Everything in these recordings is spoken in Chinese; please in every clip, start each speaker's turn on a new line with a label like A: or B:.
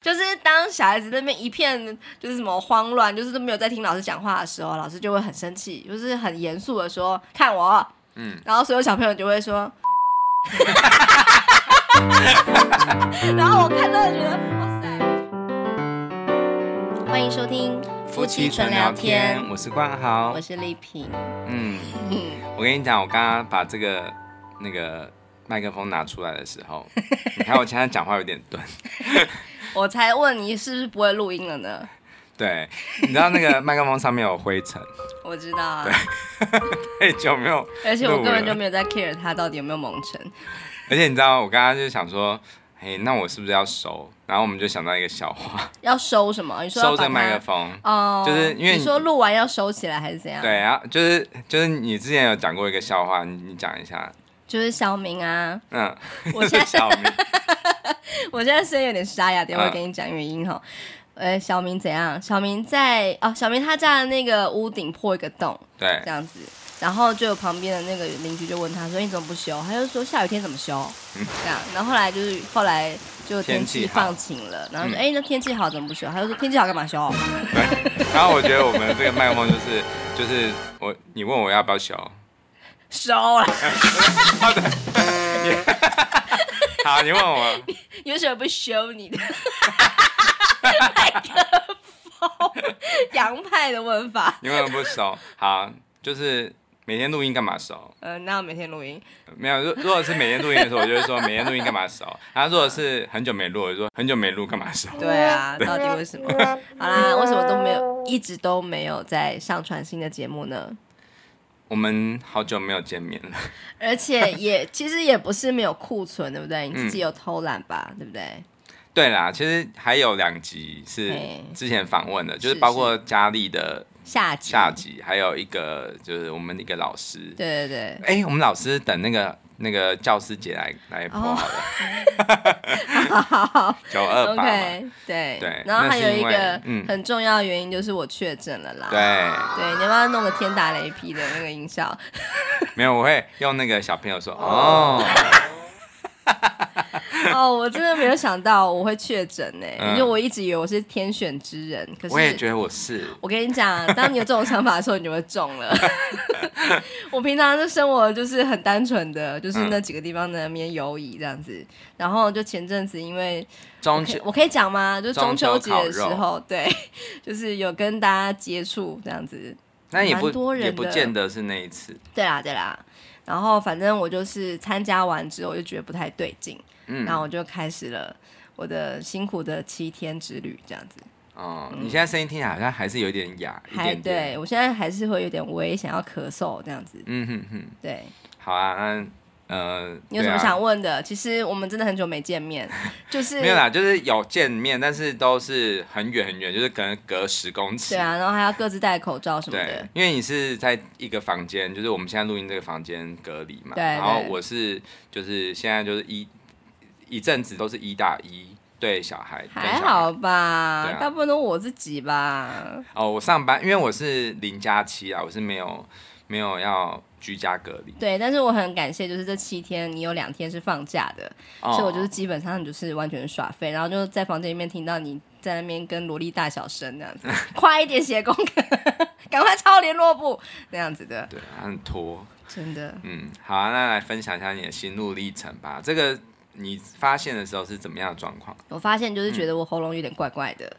A: 就是当小孩子那边一片就是什么慌乱，就是都没有在听老师讲话的时候，老师就会很生气，就是很严肃的说：“看我。”嗯，然后所有小朋友就会说，然后我看到就觉得哇塞！欢迎收听夫妻纯聊天，
B: 我是冠豪，
A: 我是丽萍。
B: 嗯，我跟你讲，我刚刚把这个那个麦克风拿出来的时候，你看我现在讲话有点钝。
A: 我才问你是不是不会录音了呢？
B: 对，你知道那个麦克风上面有灰尘。
A: 我知道啊。
B: 对，太久没有。
A: 而且我根本就没有在 care 它到底有没有蒙尘。
B: 而且你知道，我刚刚就想说，嘿，那我是不是要收？然后我们就想到一个笑话。
A: 要收什么？你说
B: 收这麦克风？
A: 哦，
B: 就是因为你，
A: 你说录完要收起来还是怎样？
B: 对啊，就是就是你之前有讲过一个笑话，你你讲一下。
A: 就是小明啊。
B: 嗯。
A: 我现在
B: 小明。
A: 我现在声音有点沙哑，等会跟你讲原因哈。呃、嗯，小明怎样？小明在哦，小明他家的那个屋顶破一个洞，
B: 对，
A: 这样子，然后就旁边的那个邻居就问他说：“你怎么不修？”他就说：“下雨天怎么修？”嗯、这样，然后后来就是后来就天气放晴了，然后说：“哎、嗯，那天气好怎么不修？”他就说：“天气好干嘛修？”
B: 对然后我觉得我们这个麦克风就是就是我，你问我要不要修，
A: 收了。
B: 好，你问我，
A: 你为什么不修你的麦克风？洋派的问法。
B: 你为什么不收？好，就是每天录音干嘛收？
A: 呃，那我每天录音？
B: 没有，如如果是每天录音的时候，我就会说每天录音干嘛收？然后如果是很久没录，我就说很久没录干嘛收？
A: 对啊，到底为什么？好啦，为什么都没有，一直都没有在上传新的节目呢？
B: 我们好久没有见面了，
A: 而且也其实也不是没有库存，对不对？你自己有偷懒吧，嗯、对不对？
B: 对啦，其实还有两集是之前访问的，就是包括佳丽的下集，下集还有一个就是我们的一个老师，
A: 对对对。
B: 哎，我们老师等那个。那个教师节来来播好了，九二八，
A: 对。对，然后还有一个很重要的原因就是我确诊了啦，
B: 对。
A: 对，你要不要弄个天打雷劈的那个音效？
B: 没有，我会用那个小朋友说哦。
A: 哦，我真的没有想到我会确诊呢，因为我一直以为我是天选之人。可是
B: 我也觉得我是。
A: 我跟你讲，当你有这种想法的时候，你就会中了。我平常的生活就是很单纯的，就是那几个地方在那边游移这样子。然后就前阵子因为
B: 中秋，
A: 我可以讲吗？就中秋节的时候，对，就是有跟大家接触这样子。
B: 那也不也不见得是那一次。
A: 对啦，对啦。然后反正我就是参加完之后，我就觉得不太对劲。嗯，然后我就开始了我的辛苦的七天之旅，这样子。
B: 哦，你现在声音听起来好像还是有点哑，
A: 还
B: 一点点。
A: 对，我现在还是会有点微想要咳嗽这样子。
B: 嗯哼哼，
A: 对。
B: 好啊，那呃，
A: 你有什么想问的？其实我们真的很久没见面，就是
B: 没有啦，就是有见面，但是都是很远很远，就是可能隔十公尺。
A: 对啊，然后还要各自戴口罩什么的。
B: 对，因为你是在一个房间，就是我们现在录音这个房间隔离嘛。
A: 对。
B: 然后我是就是现在就是一。一阵子都是一打一对小孩，小孩
A: 还好吧，啊、大部分都我自己吧。
B: 哦，我上班，因为我是零加七啊，我是没有没有要居家隔离。
A: 对，但是我很感谢，就是这七天你有两天是放假的，哦、所以我就是基本上就是完全耍废，然后就在房间里面听到你在那边跟萝莉大小声那样子，快一点写功课，赶快抄联络簿那样子的。
B: 对，很拖，
A: 真的。
B: 嗯，好啊，那来分享一下你的心路历程吧。这个。你发现的时候是怎么样的状况？
A: 我发现就是觉得我喉咙有点怪怪的，嗯、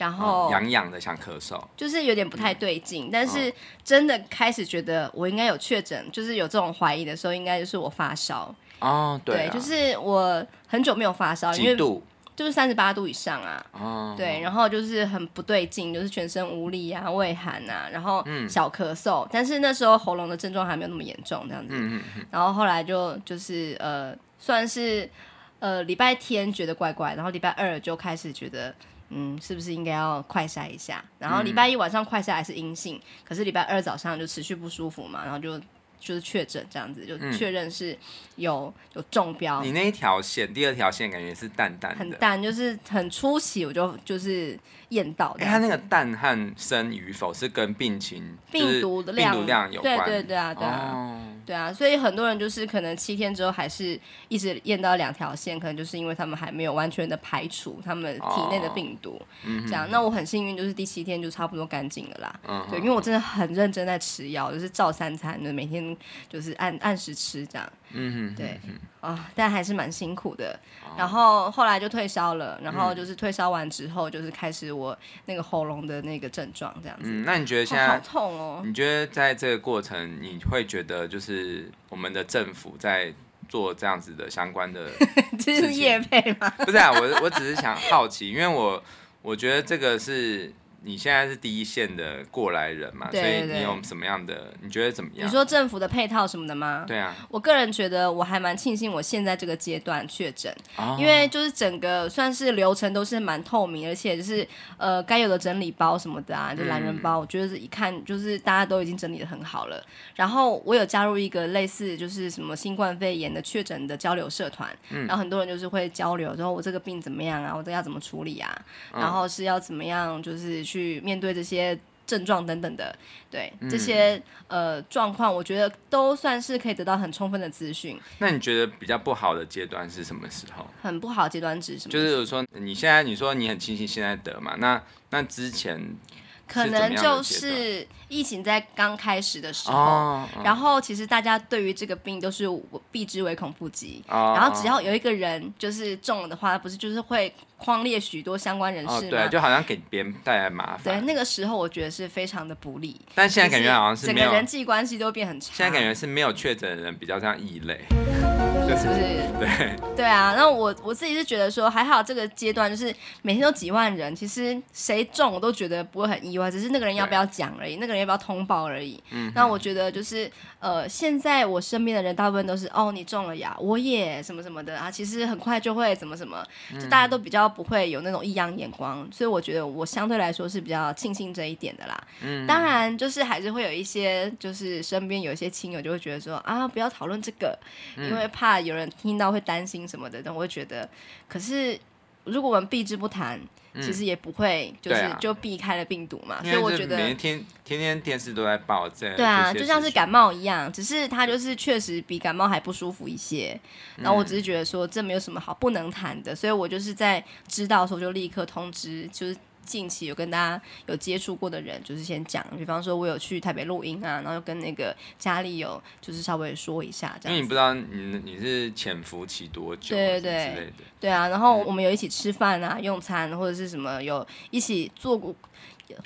A: 然后
B: 痒痒的，想咳嗽，
A: 就是有点不太对劲。嗯、但是真的开始觉得我应该有确诊，就是有这种怀疑的时候，应该就是我发烧。
B: 哦，对，
A: 对，就是我很久没有发烧，
B: 几度？
A: 因为就是三十八度以上啊。哦，对，然后就是很不对劲，就是全身无力啊，畏寒啊，然后小咳嗽。嗯、但是那时候喉咙的症状还没有那么严重，这样子。嗯嗯嗯。然后后来就就是呃。算是，呃，礼拜天觉得怪怪，然后礼拜二就开始觉得，嗯，是不是应该要快筛一下？然后礼拜一晚上快筛还是阴性，嗯、可是礼拜二早上就持续不舒服嘛，然后就就是确诊这样子，就确认是有、嗯、有中标。
B: 你那一条线，第二条线感觉是淡淡的，
A: 很淡，就是很初期我就就是验到的。
B: 它那个淡和深与否是跟病情、
A: 病毒的量、
B: 病毒量有关。
A: 对对对啊，对啊。对啊，所以很多人就是可能七天之后还是一直验到两条线，可能就是因为他们还没有完全的排除他们体内的病毒。这样，那我很幸运，就是第七天就差不多干净了啦。嗯、对，因为我真的很认真在吃药，就是照三餐就，每天就是按按时吃这样。嗯哼，对啊，但还是蛮辛苦的。然后后来就退烧了，然后就是退烧完之后，就是开始那个喉咙的那个症状这样子。
B: 嗯，那你觉得现在、
A: 哦、好痛哦？
B: 你觉得在这个过程，你会觉得就是我们的政府在做这样子的相关的，
A: 这是业配吗？
B: 不是啊，我我只是想好奇，因为我我觉得这个是。你现在是第一线的过来人嘛，对对对，所以你有什么样的？你觉得怎么样？
A: 你说政府的配套什么的吗？
B: 对啊，
A: 我个人觉得我还蛮庆幸我现在这个阶段确诊，哦，因为就是整个算是流程都是蛮透明，而且就是呃该有的整理包什么的啊，就懒人包，嗯，我觉得是一看就是大家都已经整理的很好了。然后我有加入一个类似就是什么新冠肺炎的确诊的交流社团，嗯，然后很多人就是会交流，说我这个病怎么样啊，我这要怎么处理啊，嗯，然后是要怎么样就是。去面对这些症状等等的，对、嗯、这些呃状况，我觉得都算是可以得到很充分的资讯。
B: 那你觉得比较不好的阶段是什么时候？
A: 很不好的阶段指什么？
B: 就是说你现在你说你很庆幸现在得嘛？那那之前。
A: 可能就是疫情在刚开始的时候，然后其实大家对于这个病都是避之唯恐不及、哦。然后只要有一个人就是中了的话，不是就是会框列许多相关人士吗？
B: 哦、对，就好像给别人带来麻烦。
A: 对，那个时候我觉得是非常的不利。
B: 但现在感觉好像是，是整个
A: 人际关系都变很差。
B: 现在感觉是没有确诊的人比较像异类。
A: 是不是？
B: 对
A: 对啊，那我我自己是觉得说还好，这个阶段就是每天都几万人，其实谁中我都觉得不会很意外，只是那个人要不要讲而已，那个人要不要通报而已。嗯，那我觉得就是呃，现在我身边的人大部分都是哦，你中了呀，我也什么什么的啊，其实很快就会怎么怎么，就大家都比较不会有那种异样眼光，所以我觉得我相对来说是比较庆幸这一点的啦。嗯，当然就是还是会有一些就是身边有一些亲友就会觉得说啊，不要讨论这个，因为怕。有人听到会担心什么的，但我会觉得，可是如果我们避之不谈，嗯，其实也不会就是就避开了病毒嘛。啊，所以我觉得
B: 每天天天电视都在报这，
A: 对啊，就像是感冒一样，只是它就是确实比感冒还不舒服一些。然后我只是觉得说这没有什么好不能谈的，所以我就是在知道的时候就立刻通知，就是。近期有跟大家有接触过的人，就是先讲，比方说我有去台北录音啊，然后又跟那个家里有就是稍微说一下，这样。
B: 因为你不知道你你是潜伏期多久，对对对，
A: 对啊。然后我们有一起吃饭啊、用餐或者是什么，有一起做过，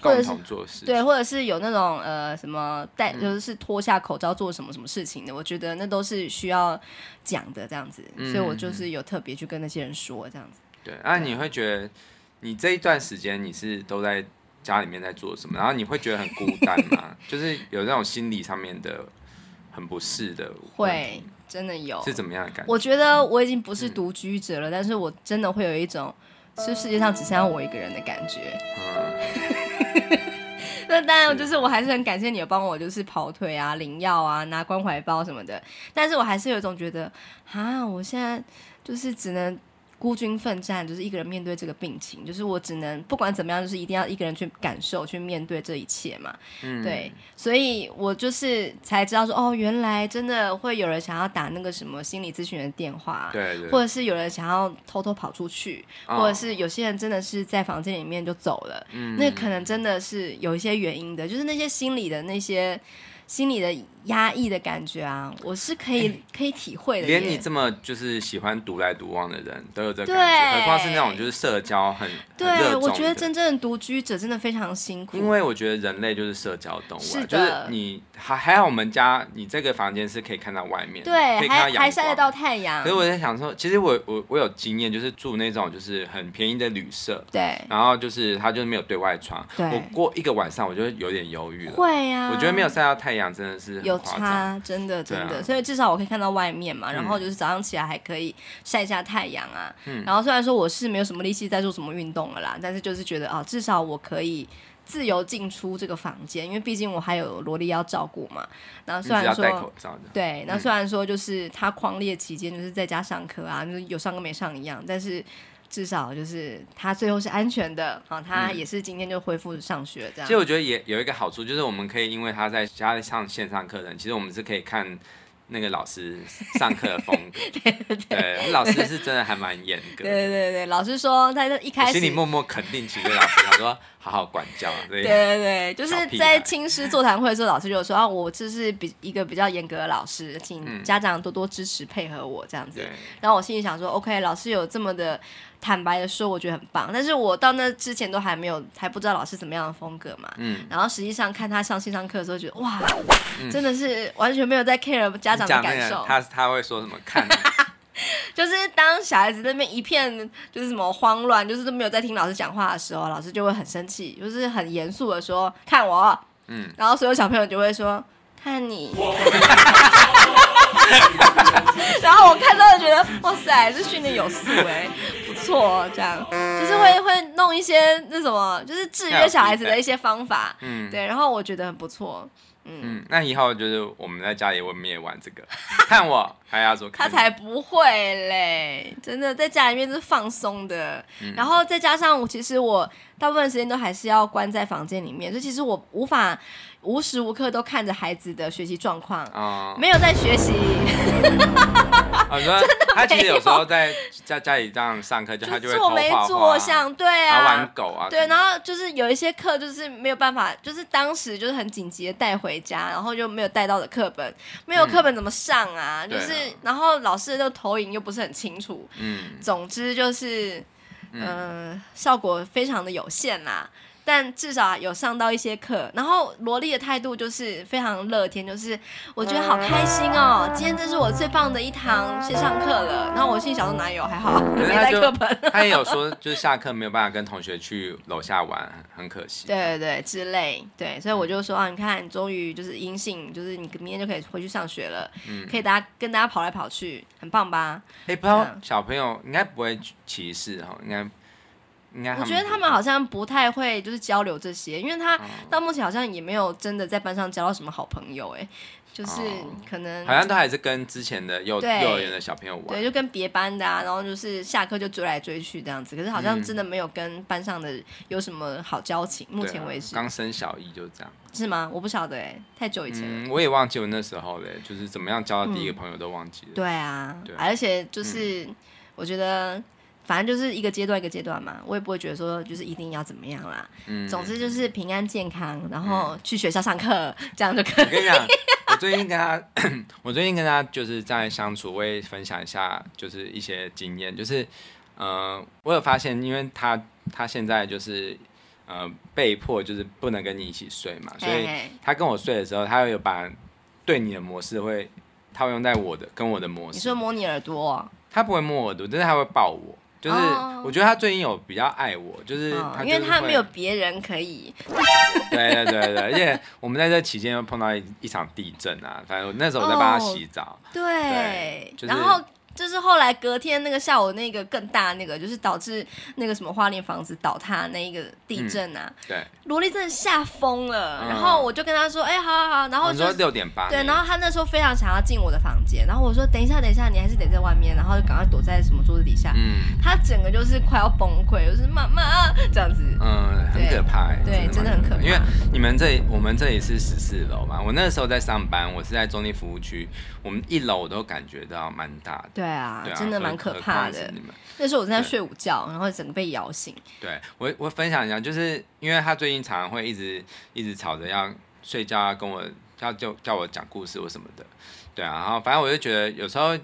A: 或者是
B: 做事，
A: 对，或者是有那种呃什么戴，就是脱下口罩做什么什么事情的，我觉得那都是需要讲的这样子，所以我就是有特别去跟那些人说这样子。
B: 对，那你会觉得？你这一段时间你是都在家里面在做什么？然后你会觉得很孤单吗？就是有那种心理上面的很不适的，
A: 会真的有，
B: 是怎么样的感觉？
A: 我觉得我已经不是独居者了，嗯，但是我真的会有一种，是世界上只剩下我一个人的感觉。嗯、那当然，就是我还是很感谢你有帮我，就是跑腿啊、领药啊、拿关怀包什么的。但是我还是有一种觉得，啊，我现在就是只能。孤军奋战，就是一个人面对这个病情，就是我只能不管怎么样，就是一定要一个人去感受、去面对这一切嘛。嗯，对，所以我就是才知道说，哦，原来真的会有人想要打那个什么心理咨询的电话，
B: 对，对，
A: 或者是有人想要偷偷跑出去，哦，或者是有些人真的是在房间里面就走了。嗯，那可能真的是有一些原因的，就是那些心理的那些心理的。压抑的感觉啊，我是可以、欸、可以体会的。
B: 连你这么就是喜欢独来独往的人都有这个感觉，何况是那种就是社交很
A: 对很，我觉得真正的独居者真的非常辛苦。
B: 因为我觉得人类就是社交动物、啊，是就是你还还好，我们家你这个房间是可以看到外面，
A: 对，
B: 可以看到
A: 还晒得到太阳。
B: 所以我在想说，其实我我我有经验，就是住那种就是很便宜的旅社，
A: 对，
B: 然后就是它就是没有对外窗，对，我过一个晚上我就有点忧郁了，
A: 会啊，
B: 我觉得没有晒到太阳真的是很
A: 有差。真的真的、啊，所以至少我可以看到外面嘛，然后就是早上起来还可以晒一下太阳啊、嗯。然后虽然说我是没有什么力气在做什么运动了啦，但是就是觉得啊，至少我可以自由进出这个房间，因为毕竟我还有萝莉要照顾嘛。然后虽然说，对，那虽然说就是他狂烈期间就是在家上课啊，就是有上跟没上一样，但是至少就是他最后是安全的啊，他也是今天就恢复上学这样。
B: 其实我觉得也有一个好处，就是我们可以因为他在家里上线上课程，其实我们是可以看。那个老师上课的风格，对对对，老师是真的还蛮严格。
A: 对对对，老师说他一开始
B: 心里默默肯定几位老师，他说好好管教。对对
A: 对，就是在亲师座谈会的时候，老师就说啊，我这是比一个比较严格的老师，请家长多多支持配合我这样子。嗯、然后我心里想说，OK，老师有这么的。坦白的说，我觉得很棒，但是我到那之前都还没有还不知道老师怎么样的风格嘛。嗯。然后实际上看他上线上课的时候，觉得哇，嗯、真的是完全没有在 care 家长的感受。
B: 他他会说什么？看，
A: 就是当小孩子那边一片就是什么慌乱，就是都没有在听老师讲话的时候，老师就会很生气，就是很严肃的说：“看我。”嗯。然后所有小朋友就会说：“看你。”然后我看到就觉得哇塞，这训练有素哎，不错，这样就是会会弄一些那什么，就是制约小孩子的一些方法，嗯，对，然后我觉得很不错，嗯，
B: 嗯，那以后就是我们在家里我们也玩这个，看我还要说，
A: 他才不会嘞，真的在家里面是放松的，嗯，然后再加上我其实我大部分时间都还是要关在房间里面，所以其实我无法。无时无刻都看着孩子的学习状况，哦、没有在
B: 学习。他其实有。时候在在家里这样上课，就他就会做没做
A: 像对啊，
B: 玩狗啊，
A: 对，然后就是有一些课就是没有办法，就是当时就是很紧急的带回家，然后就没有带到的课本，没有课本怎么上啊？嗯、就是、啊、然后老师的那个投影又不是很清楚，嗯，总之就是，嗯、呃，效果非常的有限啦。但至少有上到一些课，然后萝莉的态度就是非常乐天，就是我觉得好开心哦，今天这是我最棒的一堂线上课了。然后我心里想说哪有，还好没带课本。
B: 他也有 说，就是下课没有办法跟同学去楼下玩，很可惜。
A: 对对对，之类，对，所以我就说啊，你看，终于就是阴性，就是你明天就可以回去上学了，嗯，可以大家跟大家跑来跑去，很棒吧？
B: 哎，不知道小朋友应该不会歧视哈，应该。
A: 我觉得他们好像不太会就是交流这些，因为他到目前好像也没有真的在班上交到什么好朋友，哎，就是可能
B: 好像都还是跟之前的幼幼儿园的小朋友玩，
A: 对，就跟别班的啊，然后就是下课就追来追去这样子，可是好像真的没有跟班上的有什么好交情，目前为止。
B: 刚升小一就这样。
A: 是吗？我不晓得哎，太久以前了，
B: 我也忘记我那时候嘞，就是怎么样交到第一个朋友都忘记了。
A: 对啊，而且就是我觉得。反正就是一个阶段一个阶段嘛，我也不会觉得说就是一定要怎么样啦。嗯，总之就是平安健康，然后去学校上课，嗯、这样就可以。我跟你讲，
B: 我最近跟他，我最近跟他就是在相处，我也分享一下就是一些经验，就是呃，我有发现，因为他他现在就是呃被迫就是不能跟你一起睡嘛，所以他跟我睡的时候，他会有把对你的模式会，他会用在我的跟我的模式。
A: 你说摸你耳朵、啊？
B: 他不会摸耳朵，但是他会抱我。就是我觉得他最近有比较爱我，就是，
A: 因为他没有别人可以。
B: 对对对对，而且我们在这期间又碰到一一场地震啊，反正那时候我在帮他洗澡。
A: 对，然后。就是后来隔天那个下午那个更大那个，就是导致那个什么花莲房子倒塌那一个地震啊。
B: 对，
A: 萝莉真的吓疯了。然后我就跟他说：“哎，好好好。”然后就
B: 六点八。
A: 对，然后他那时候非常想要进我的房间，然后我说：“等一下，等一下，你还是得在外面。”然后就赶快躲在什么桌子底下。嗯。他整个就是快要崩溃，就是妈妈这样子。
B: 嗯，很可怕。
A: 对，真的很可怕。
B: 因为你们这里，我们这里是十四楼嘛。我那时候在上班，我是在中立服务区，我们一楼我都感觉到蛮大的。
A: 对啊，真的蛮可怕的。那时候我正在睡午觉，然后整个被摇醒。
B: 对，我我分享一下，就是因为他最近常常会一直一直吵着要睡觉，要跟我要叫叫我讲故事或什么的。对啊，然后反正我就觉得有时候，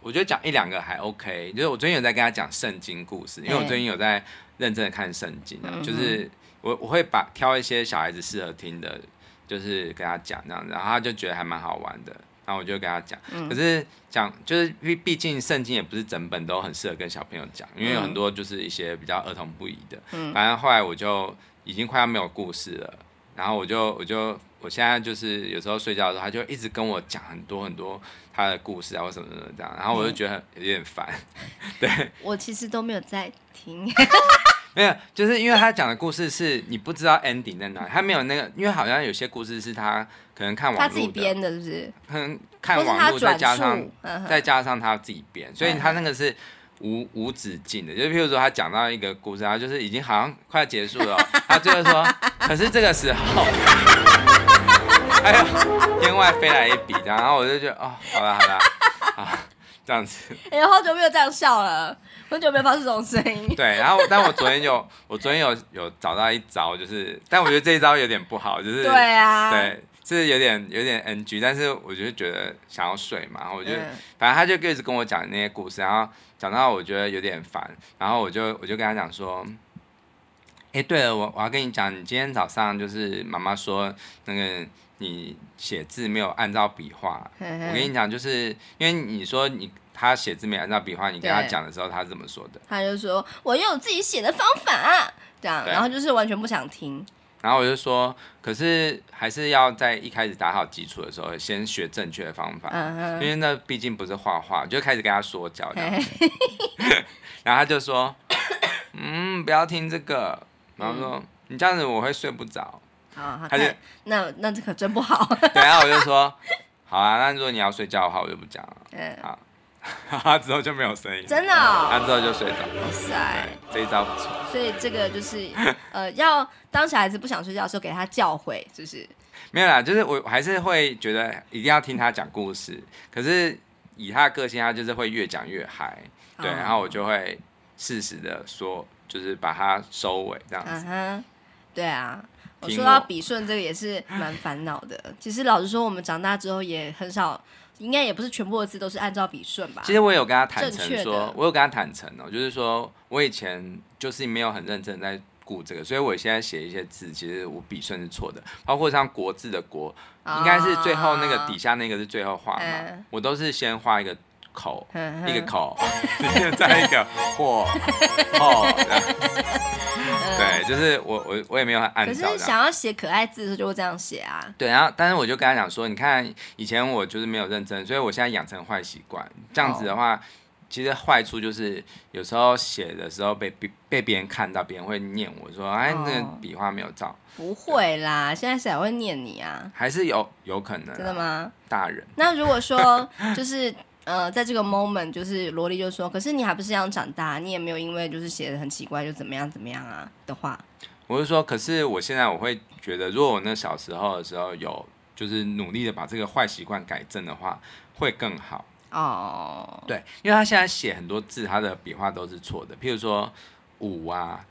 B: 我觉得讲一两个还 OK。就是我最近有在跟他讲圣经故事，因为我最近有在认真的看圣经啊，就是我我会把挑一些小孩子适合听的，就是跟他讲这样子，然后他就觉得还蛮好玩的。然后我就跟他讲，嗯、可是讲就是毕毕竟圣经也不是整本都很适合跟小朋友讲，因为有很多就是一些比较儿童不宜的。嗯、反正后来我就已经快要没有故事了，然后我就我就我现在就是有时候睡觉的时候，他就一直跟我讲很多很多他的故事啊或什么什么这样，然后我就觉得有点烦。嗯、对，
A: 我其实都没有在听。
B: 没有，就是因为他讲的故事是你不知道 ending 在哪里，他没有那个，因为好像有些故事是他可能看网络
A: 他自己编的，是不是？
B: 可能看网络再加上再加上他自己编，所以他那个是无无止境的。就譬如说他讲到一个故事，他就是已经好像快要结束了，他最后说，可是这个时候，哎呦，天外飞来一笔，然后我就觉得哦，好了好了，啊，这样子。
A: 哎呀，好久没有这样笑了。很久没有发出这种声音。
B: 对，然后但我昨天有，我昨天有有找到一招，就是，但我觉得这一招有点不好，就是
A: 对啊，对，
B: 是有点有点 NG，但是我就觉得想要睡嘛，然后我就、嗯、反正他就一直跟我讲那些故事，然后讲到我觉得有点烦，然后我就我就跟他讲说，哎，对了，我我要跟你讲，你今天早上就是妈妈说那个你写字没有按照笔画，我跟你讲，就是因为你说你。他写字没按照笔画，你跟他讲的时候，他是怎么说的？
A: 他就说：“我有自己写的方法。”这样，然后就是完全不想听。
B: 然后我就说：“可是还是要在一开始打好基础的时候，先学正确的方法，因为那毕竟不是画画。”就开始跟他说教，这样。然后他就说：“嗯，不要听这个。”然后说：“你这样子我会睡不着。”
A: 他就那那这可真不好。
B: 对，然后我就说：“好啊，那如果你要睡觉的话，我就不讲了。”好。他 之后就没有声音，
A: 真的、哦。
B: 他之后就睡着。
A: 哇塞，
B: 这一招不错。
A: 所以这个就是，呃，要当小孩子不想睡觉的时候，给他教诲，就是。
B: 没有啦，就是我还是会觉得一定要听他讲故事。可是以他的个性，他就是会越讲越嗨。对，然后我就会适时的说，就是把他收尾这样子。嗯哼，
A: 对啊。我说到笔顺，这个也是蛮烦恼的。其实老实说，我们长大之后也很少。应该也不是全部的字都是按照笔顺吧？
B: 其实我有跟他坦诚说，我有跟他坦诚哦，就是说我以前就是没有很认真在顾这个，所以我现在写一些字，其实我笔顺是错的，包括像国字的国，应该是最后那个底下那个是最后画嘛，嗯、我都是先画一个。口一个口，再一个 或后，对，就是我我我也没有按照。
A: 可是想要写可爱字的时候就会这样写啊。
B: 对，然后但是我就跟他讲说，你看以前我就是没有认真，所以我现在养成坏习惯。这样子的话，其实坏处就是有时候写的时候被被被别人看到，别人会念我说，哎，那个笔画没有照。
A: 不会啦，现在谁会念你啊？
B: 还是有有可能？
A: 真的吗？
B: 大人。
A: 那如果说就是。呃，在这个 moment，就是萝莉就说：“可是你还不是要长大，你也没有因为就是写的很奇怪就怎么样怎么样啊的话。”
B: 我就说：“可是我现在我会觉得，如果我那小时候的时候有就是努力的把这个坏习惯改正的话，会更好。”哦，对，因为他现在写很多字，他的笔画都是错的，譬如说五啊。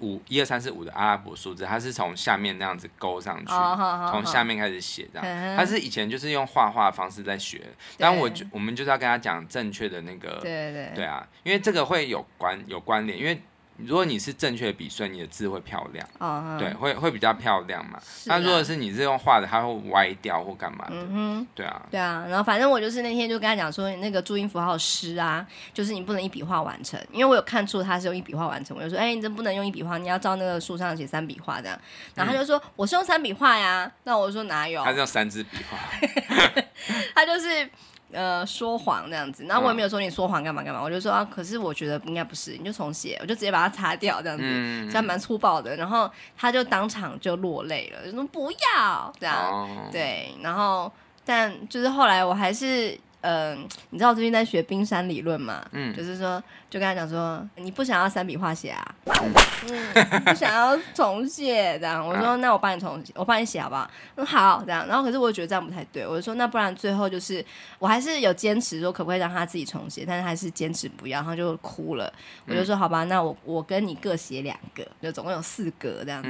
B: 五一二三四五的阿拉伯数字，它是从下面那样子勾上去，从、oh, 下面开始写这样。他是以前就是用画画方式在学，但我就我们就是要跟他讲正确的那个，对对对啊，因为这个会有关有关联，因为。如果你是正确的笔顺，你的字会漂亮，uh huh. 对，会会比较漂亮嘛。那、啊、如果是你是用画的，它会歪掉或干嘛的，嗯哼，对啊，
A: 对啊。然后反正我就是那天就跟他讲说，你那个注音符号诗啊，就是你不能一笔画完成，因为我有看出他是用一笔画完成，我就说，哎、欸，你这不能用一笔画，你要照那个书上写三笔画这样。然后他就说，嗯、我是用三笔画呀。那我说哪有？
B: 他是用三支笔画，
A: 他就是。呃，说谎这样子，然后我也没有说你说谎干嘛干嘛，我就说啊，可是我觉得应该不是，你就重写，我就直接把它擦掉这样子，这样蛮粗暴的，然后他就当场就落泪了，就说不要这样，哦、对，然后但就是后来我还是。嗯、呃，你知道我最近在学冰山理论嘛？嗯，就是说，就跟他讲说，你不想要三笔画写啊？嗯，不想要重写这样。我说，那我帮你重写，我帮你写好不好？嗯，好这样。然后可是我觉得这样不太对，我就说，那不然最后就是我还是有坚持说，可不可以让他自己重写？但是还是坚持不要，然后就哭了。我就说，好吧，那我我跟你各写两个，就总共有四格这样子。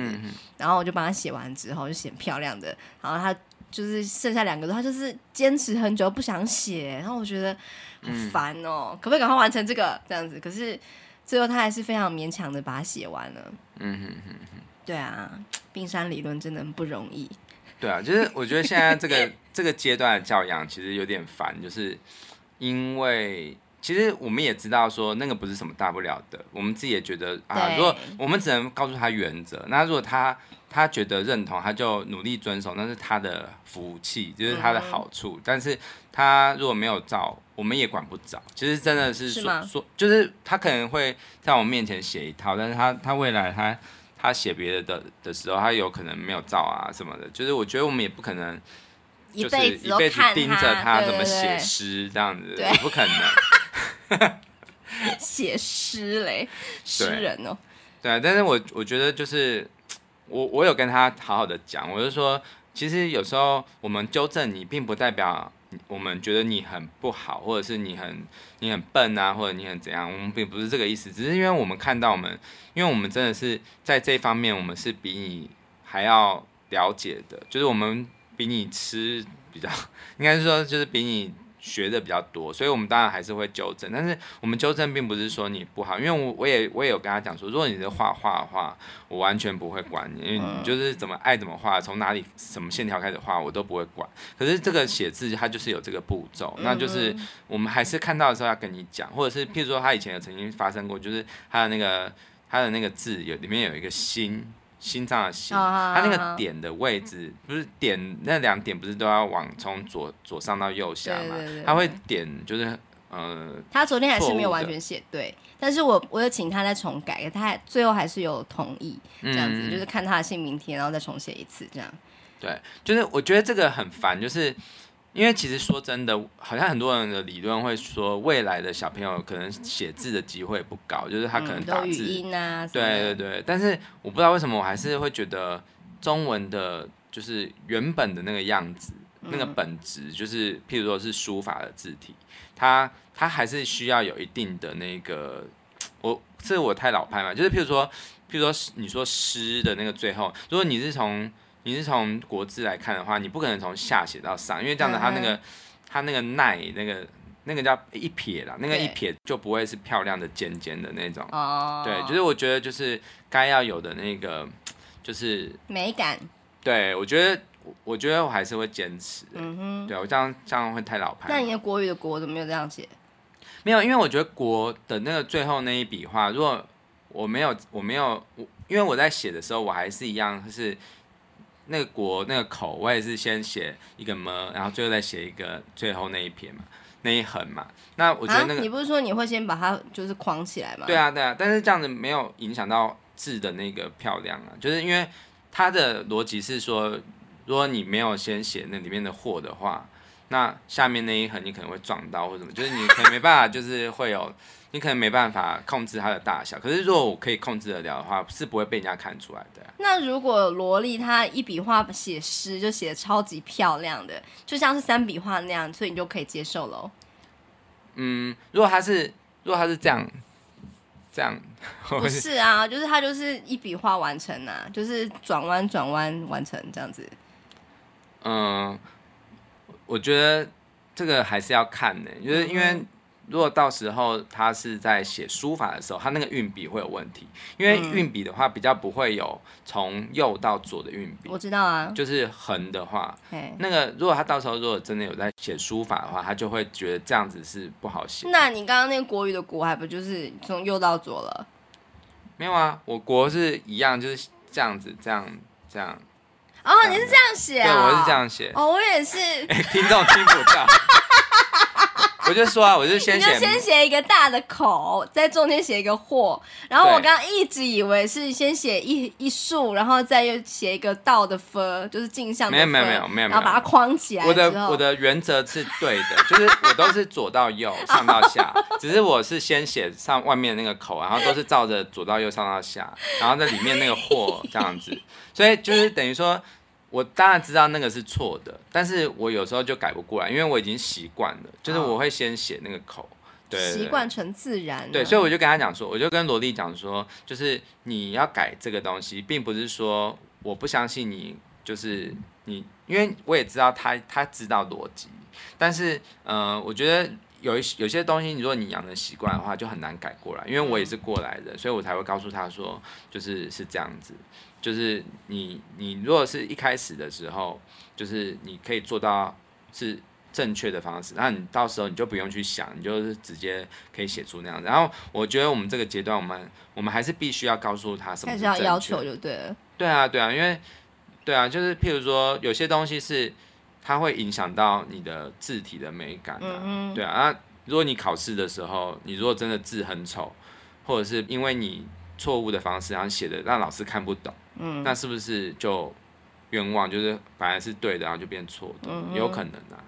A: 然后我就帮他写完之后，就写漂亮的。然后他。就是剩下两个，他就是坚持很久不想写，然后我觉得好烦哦，嗯、可不可以赶快完成这个这样子？可是最后他还是非常勉强的把它写完了。嗯哼哼哼，对啊，冰山理论真的很不容易。
B: 对啊，就是我觉得现在这个 这个阶段的教养其实有点烦，就是因为其实我们也知道说那个不是什么大不了的，我们自己也觉得啊，如果我们只能告诉他原则，那如果他他觉得认同，他就努力遵守，那是他的福气，就是他的好处。嗯、但是他如果没有照，我们也管不着。其实真的是说是说，就是他可能会在我们面前写一套，但是他他未来他他写别的的的时候，他有可能没有照啊什么的。就是我觉得我们也不可能。就是一辈子盯着他怎么写诗这样子，也不可能。
A: 写诗嘞，诗人哦。
B: 对，但是我我觉得就是我我有跟他好好的讲，我就说，其实有时候我们纠正你，并不代表我们觉得你很不好，或者是你很你很笨啊，或者你很怎样，我们并不是这个意思，只是因为我们看到我们，因为我们真的是在这方面，我们是比你还要了解的，就是我们。比你吃比较，应该是说就是比你学的比较多，所以我们当然还是会纠正。但是我们纠正并不是说你不好，因为我我也我也有跟他讲说，如果你是画画的话，我完全不会管你，因为你就是怎么爱怎么画，从哪里什么线条开始画，我都不会管。可是这个写字它就是有这个步骤，那就是我们还是看到的时候要跟你讲，或者是譬如说他以前有曾经发生过，就是他的那个他的那个字有里面有一个心。心脏的心，它那个点的位置不是点那两点，不是都要往从左左上到右下嘛？他会点就是呃，
A: 他昨天还是没有完全写对，但是我我有请他再重改，他最后还是有同意这样子，就是看他的姓名贴，然后再重写一次这样。
B: 对，就是我觉得这个很烦，就是。因为其实说真的，好像很多人的理论会说，未来的小朋友可能写字的机会不高，就是他可能打字，
A: 音啊，
B: 对对对。但是我不知道为什么，我还是会觉得中文的，就是原本的那个样子，那个本质，就是譬如说是书法的字体，它它还是需要有一定的那个，我这我太老派嘛，就是譬如说，譬如说你说诗的那个最后，如果你是从你是从国字来看的话，你不可能从下写到上，因为这样子它那个它那个捺那个那个叫一撇啦，那个一撇就不会是漂亮的尖尖的那种。哦。对，就是我觉得就是该要有的那个就是
A: 美感。
B: 对，我觉得我觉得我还是会坚持。嗯哼。对，我这样这样会太老派。
A: 那你的国语的国怎么没有这样写？
B: 没有，因为我觉得国的那个最后那一笔画，如果我没有我没有我，因为我在写的时候我还是一样是。那个国那个口，我也是先写一个么，然后最后再写一个最后那一撇嘛，那一横嘛。那我觉得那个、啊、
A: 你不是说你会先把它就是框起来吗？
B: 对啊对啊，但是这样子没有影响到字的那个漂亮啊，就是因为它的逻辑是说，如果你没有先写那里面的货的话，那下面那一横你可能会撞到或什么，就是你可能没办法，就是会有。你可能没办法控制它的大小，可是如果我可以控制得了的话，是不会被人家看出来的。
A: 那如果萝莉她一笔画写诗就写的超级漂亮的，就像是三笔画那样，所以你就可以接受喽？
B: 嗯，如果他是如果他是这样这样，
A: 不是啊，就是他就是一笔画完成啊，就是转弯转弯完成这样子。
B: 嗯，我觉得这个还是要看的，就是因为。嗯如果到时候他是在写书法的时候，他那个运笔会有问题，因为运笔的话比较不会有从右到左的运笔。
A: 我知道啊，
B: 就是横的话，那个如果他到时候如果真的有在写书法的话，他就会觉得这样子是不好写。
A: 那你刚刚那个国语的国还不就是从右到左了？
B: 没有啊，我国是一样，就是这样子，这样这样。
A: 哦，你是这样写啊？
B: 对，我是这样写。
A: 哦，我也是。
B: 欸，听众听不到。我就说啊，我就先
A: 写，先写一个大的口，在中间写一个或，然后我刚刚一直以为是先写一一竖，然后再又写一个倒的分就是镜像的。
B: 没有没有没有没有，
A: 然后把它框起来。
B: 我的我的原则是对的，就是我都是左到右，上到下，只是我是先写上外面那个口，然后都是照着左到右上到下，然后在里面那个或这样子，所以就是等于说。我当然知道那个是错的，但是我有时候就改不过来，因为我已经习惯了，就是我会先写那个口，对，习
A: 惯成自然。
B: 对，所以我就跟他讲说，我就跟萝莉讲说，就是你要改这个东西，并不是说我不相信你，就是你，因为我也知道他他知道逻辑，但是呃，我觉得有一有些东西，如果你养成习惯的话，就很难改过来，因为我也是过来的，所以我才会告诉他说，就是是这样子。就是你，你如果是一开始的时候，就是你可以做到是正确的方式，那你到时候你就不用去想，你就是直接可以写出那样子。然后我觉得我们这个阶段，我们我们还是必须要告诉他什么是正确。
A: 要要求就对了。
B: 对啊，对啊，因为对啊，就是譬如说有些东西是它会影响到你的字体的美感啊。嗯、对啊，那如果你考试的时候，你如果真的字很丑，或者是因为你错误的方式然后写的让老师看不懂，嗯，那是不是就冤枉？就是本来是对的，然后就变错的，嗯、有可能啊。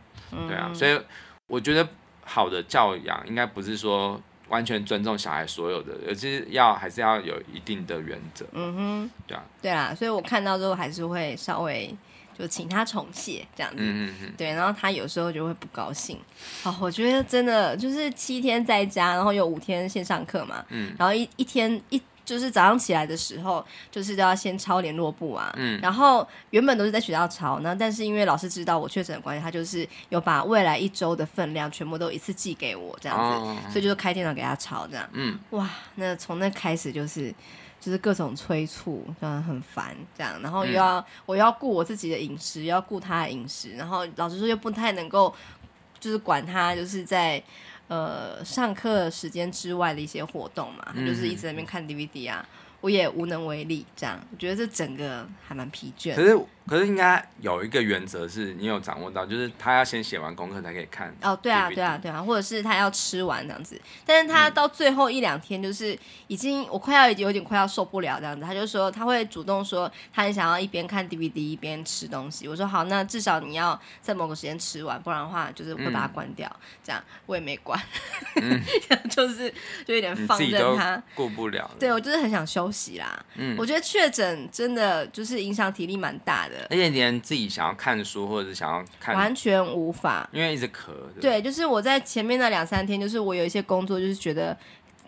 B: 对啊，所以我觉得好的教养应该不是说完全尊重小孩所有的，而是要还是要有一定的原则。嗯哼，对啊，
A: 对啊，所以我看到之后还是会稍微就请他重写这样子。嗯嗯嗯。对，然后他有时候就会不高兴。好，我觉得真的就是七天在家，然后有五天线上课嘛。嗯。然后一一天一。就是早上起来的时候，就是都要先抄联络簿啊。嗯。然后原本都是在学校抄，那但是因为老师知道我确诊的关系，他就是有把未来一周的分量全部都一次寄给我这样子，哦、所以就是开电脑给他抄这样。嗯。哇，那从那开始就是就是各种催促，让人很烦这样。然后又要、嗯、我要顾我自己的饮食，又要顾他的饮食，然后老师说又不太能够就是管他，就是在。呃，上课时间之外的一些活动嘛，他就是一直在那边看 DVD 啊。我也无能为力，这样我觉得这整个还蛮疲倦。
B: 可是，可是应该有一个原则是你有掌握到，就是他要先写完功课才可以看。
A: 哦，对啊，对啊，对啊，或者是他要吃完这样子。但是他到最后一两天，就是已经我快要有点快要受不了这样子，他就说他会主动说他很想要一边看 DVD 一边吃东西。我说好，那至少你要在某个时间吃完，不然的话就是会把它关掉。嗯、这样我也没关，嗯、就是就有点放任他
B: 过不了。
A: 对，我就是很想休息啦，嗯，我觉得确诊真的就是影响体力蛮大的，
B: 而且连自己想要看书或者是想要看
A: 完全无法，
B: 因为一直咳。
A: 对，就是我在前面那两三天，就是我有一些工作，就是觉得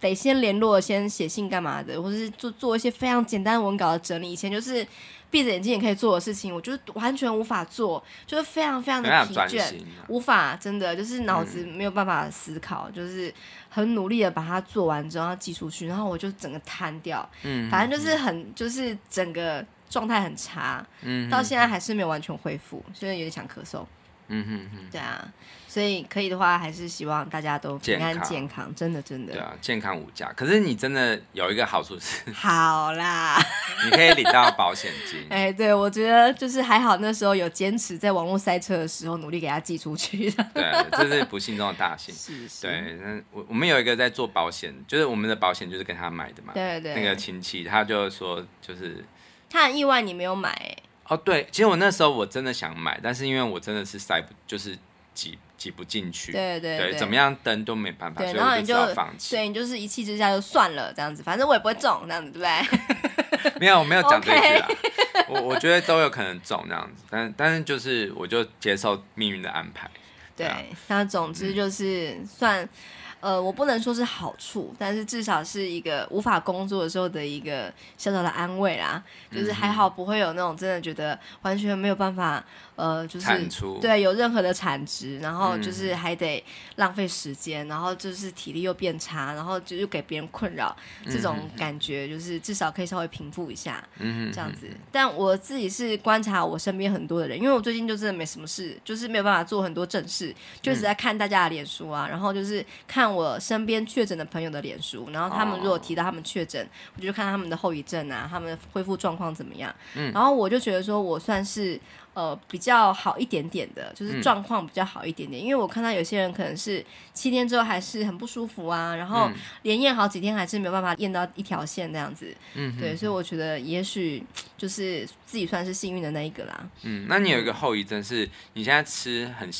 A: 得先联络、先写信干嘛的，或者是做做一些非常简单文稿的整理。以前就是闭着眼睛也可以做的事情，我就是完全无法做，就是非常非常的疲倦，啊、无法真的就是脑子没有办法思考，嗯、就是。很努力的把它做完之后，要寄出去，然后我就整个瘫掉，嗯，反正就是很，嗯、就是整个状态很差，嗯，到现在还是没有完全恢复，所以有点想咳嗽，嗯哼哼，对啊。所以可以的话，还是希望大家都平安健康，健康真的真的。
B: 对啊，健康无价。可是你真的有一个好处是，
A: 好啦，
B: 你可以领到保险金。
A: 哎，对，我觉得就是还好，那时候有坚持在网络塞车的时候努力给他寄出去。
B: 对，这是不幸中的大幸。
A: 是是。
B: 对，那我我们有一个在做保险，就是我们的保险就是跟他买的嘛。
A: 对对。
B: 那个亲戚他就说，就是
A: 他很意外你没有买。哎。
B: 哦，对，其实我那时候我真的想买，但是因为我真的是塞不，就是挤。挤不进去，
A: 对对对，
B: 对，怎么样登都没办法，
A: 对，
B: 所以我就只好放弃。
A: 对，你就是一气之下就算了这样子，反正我也不会中这样子，对不对？
B: 没有，我没有讲这句啦。Okay 我我觉得都有可能中这样子，但但是就是我就接受命运的安排。
A: 对，那、啊、总之就是、嗯、算。呃，我不能说是好处，但是至少是一个无法工作的时候的一个小小的安慰啦。就是还好不会有那种真的觉得完全没有办法，呃，就是对有任何的产值，然后就是还得浪费时间，然后就是体力又变差，然后就又给别人困扰，这种感觉就是至少可以稍微平复一下，嗯这样子。但我自己是观察我身边很多的人，因为我最近就真的没什么事，就是没有办法做很多正事，就一直在看大家的脸书啊，然后就是看。我身边确诊的朋友的脸书，然后他们如果提到他们确诊，我就看他们的后遗症啊，他们的恢复状况怎么样。嗯，然后我就觉得说，我算是呃比较好一点点的，就是状况比较好一点点。嗯，因为我看到有些人可能是七天之后还是很不舒服啊，然后连验好几天还是没有办法验到一条线那样子。嗯，对，所以我觉得也许就是自己算是幸运的那一个啦。
B: 嗯，那你有一个后遗症是你现在吃很。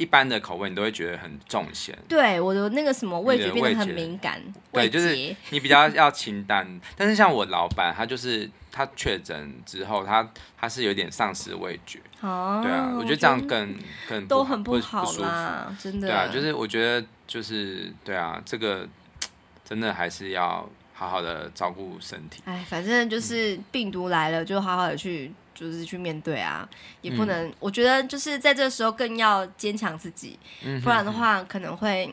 B: 一般的口味你都会觉得很重咸，
A: 对，我的那个什么味觉变得很敏感，
B: 对，就是你比较要清淡。但是像我老板，他就是他确诊之后，他他是有点丧失味觉，哦，对啊，我觉得这样更更
A: 都很不好啦，真的，
B: 对啊，就是我觉得就是对啊，这个 真的还是要好好的照顾身体。
A: 哎，反正就是病毒来了，就好好的去。就是去面对啊，也不能，嗯、我觉得就是在这个时候更要坚强自己，不然的话可能会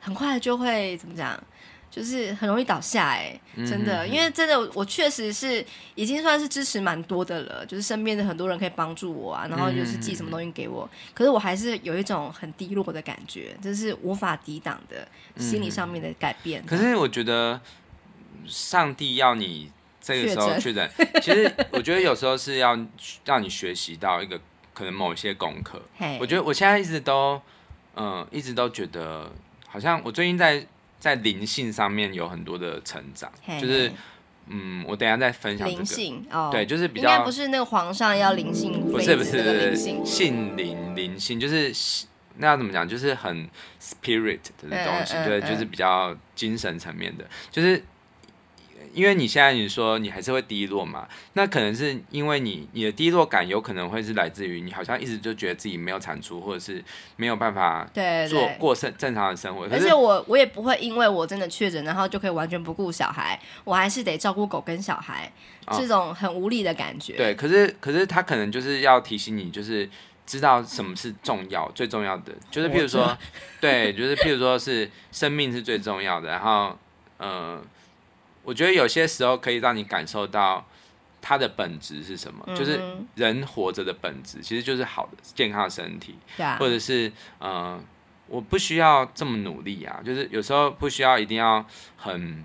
A: 很快就会怎么讲，就是很容易倒下哎、欸，真的，因为真的我确实是已经算是支持蛮多的了，就是身边的很多人可以帮助我啊，然后就是寄什么东西给我，可是我还是有一种很低落的感觉，这是无法抵挡的心理上面的改变。
B: 可是我觉得上帝要你这个时候确诊，其实我觉得有时候是要让你学习到一个可能某些功课。我觉得我现在一直都嗯，一直都觉得好像我最近在。在灵性上面有很多的成长，就是，嗯，我等一下再分享这个。灵性哦，对，就是比较，应该
A: 不是那个皇上要灵性，
B: 嗯，不是不是性灵灵性，就是那要怎么讲，就是很 spirit 的东西，嗯嗯嗯，对，就是比较精神层面的，就是。因为你现在你说你还是会低落嘛，那可能是因为你你的低落感有可能会是来自于你好像一直就觉得自己没有产出，或者是没有办法对做过正正常的生活。
A: 而且我我也不会因为我真的确诊，然后就可以完全不顾小孩，我还是得照顾狗跟小孩，这种很无力的感觉。
B: 哦、对，可是可是他可能就是要提醒你，就是知道什么是重要，最重要的就是譬如说，对，就是譬如说是生命是最重要的，然后嗯。呃我觉得有些时候可以让你感受到它的本质是什么，嗯、就是人活着的本质其实就是好的健康的身体，啊、或者是呃，我不需要这么努力啊，就是有时候不需要一定要很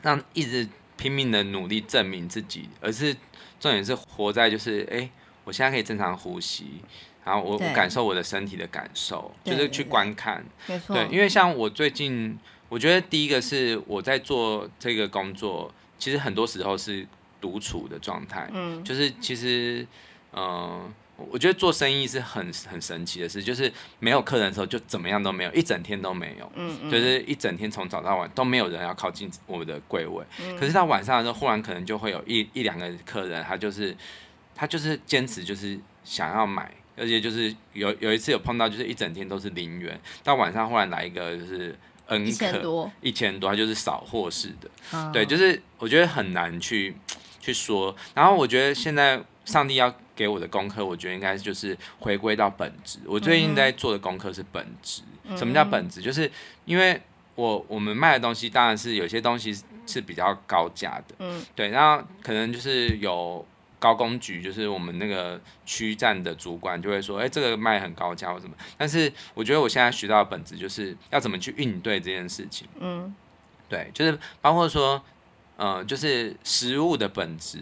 B: 让一直拼命的努力证明自己，而是重点是活在就是哎，我现在可以正常呼吸，然后我，我感受我的身体的感受，就是去观看，对，对，对，对，因为像我最近。我觉得第一个是我在做这个工作，其实很多时候是独处的状态。嗯，就是其实，嗯、呃，我觉得做生意是很很神奇的事，就是没有客人的时候就怎么样都没有，一整天都没有。嗯嗯，就是一整天从早到晚都没有人要靠近我们的柜位。嗯，可是到晚上的时候，忽然可能就会有一一两个客人，他就是他就是坚持就是想要买，而且就是有有一次有碰到，就是一整天都是零元，到晚上忽然来一个就是。一千多，一千多，它就是扫货式的，嗯、对，就是我觉得很难去去说。然后我觉得现在上帝要给我的功课，我觉得应该就是回归到本质。我最近在做的功课是本质。嗯、什么叫本质？就是因为我我们卖的东西，当然是有些东西是比较高价的，嗯，对，然后可能就是有。高工局就是我们那个区站的主管就会说，哎、欸，这个卖很高价或什么。但是我觉得我现在学到的本质就是要怎么去应对这件事情。嗯，对，就是包括说，呃，就是食物的本质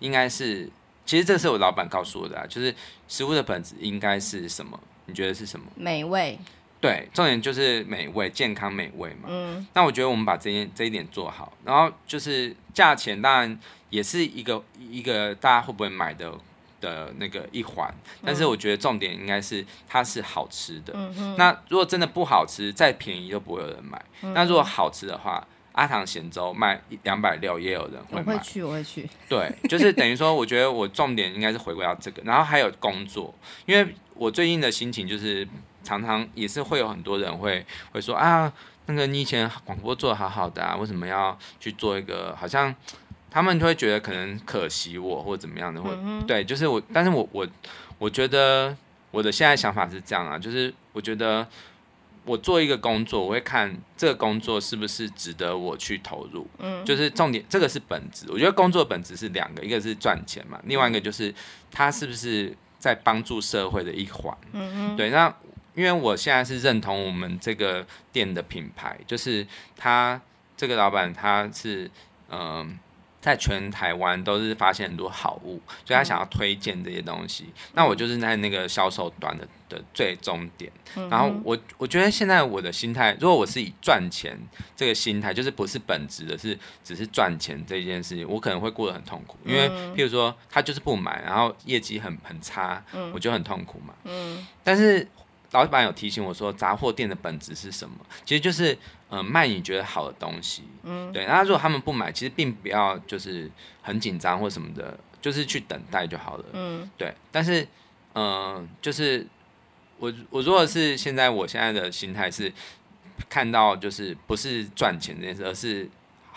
B: 应该是，其实这是我老板告诉我的啊，就是食物的本质应该是什么？你觉得是什么？
A: 美味。
B: 对，重点就是美味、健康、美味嘛。嗯。那我觉得我们把这件这一点做好，然后就是价钱，当然。也是一个一个大家会不会买的的那个一环，但是我觉得重点应该是它是好吃的。嗯、哼那如果真的不好吃，再便宜都不会有人买。嗯、那如果好吃的话，阿唐咸粥卖两百六也有人会买。
A: 我会去，我会去。
B: 对，就是等于说，我觉得我重点应该是回归到这个，然后还有工作，因为我最近的心情就是常常也是会有很多人会会说啊，那个你以前广播做的好好的啊，为什么要去做一个好像？他们就会觉得可能可惜我或怎么样的，或、嗯、对，就是我，但是我我我觉得我的现在想法是这样啊，就是我觉得我做一个工作，我会看这个工作是不是值得我去投入，嗯，就是重点，这个是本质。我觉得工作本质是两个，一个是赚钱嘛，另外一个就是它是不是在帮助社会的一环，嗯哼对。那因为我现在是认同我们这个店的品牌，就是他这个老板他是嗯。呃在全台湾都是发现很多好物，所以他想要推荐这些东西。嗯、那我就是在那个销售端的的最终点。嗯、然后我我觉得现在我的心态，如果我是以赚钱这个心态，就是不是本质的，是只是赚钱这件事情，我可能会过得很痛苦。因为譬如说他就是不买，然后业绩很很差，嗯、我就很痛苦嘛。嗯、但是老板有提醒我说，杂货店的本质是什么？其实就是。嗯，卖你觉得好的东西，嗯，对。那如果他们不买，其实并不要就是很紧张或什么的，就是去等待就好了，嗯，对。但是，嗯，就是我我如果是现在我现在的心态是看到就是不是赚钱这件事，而是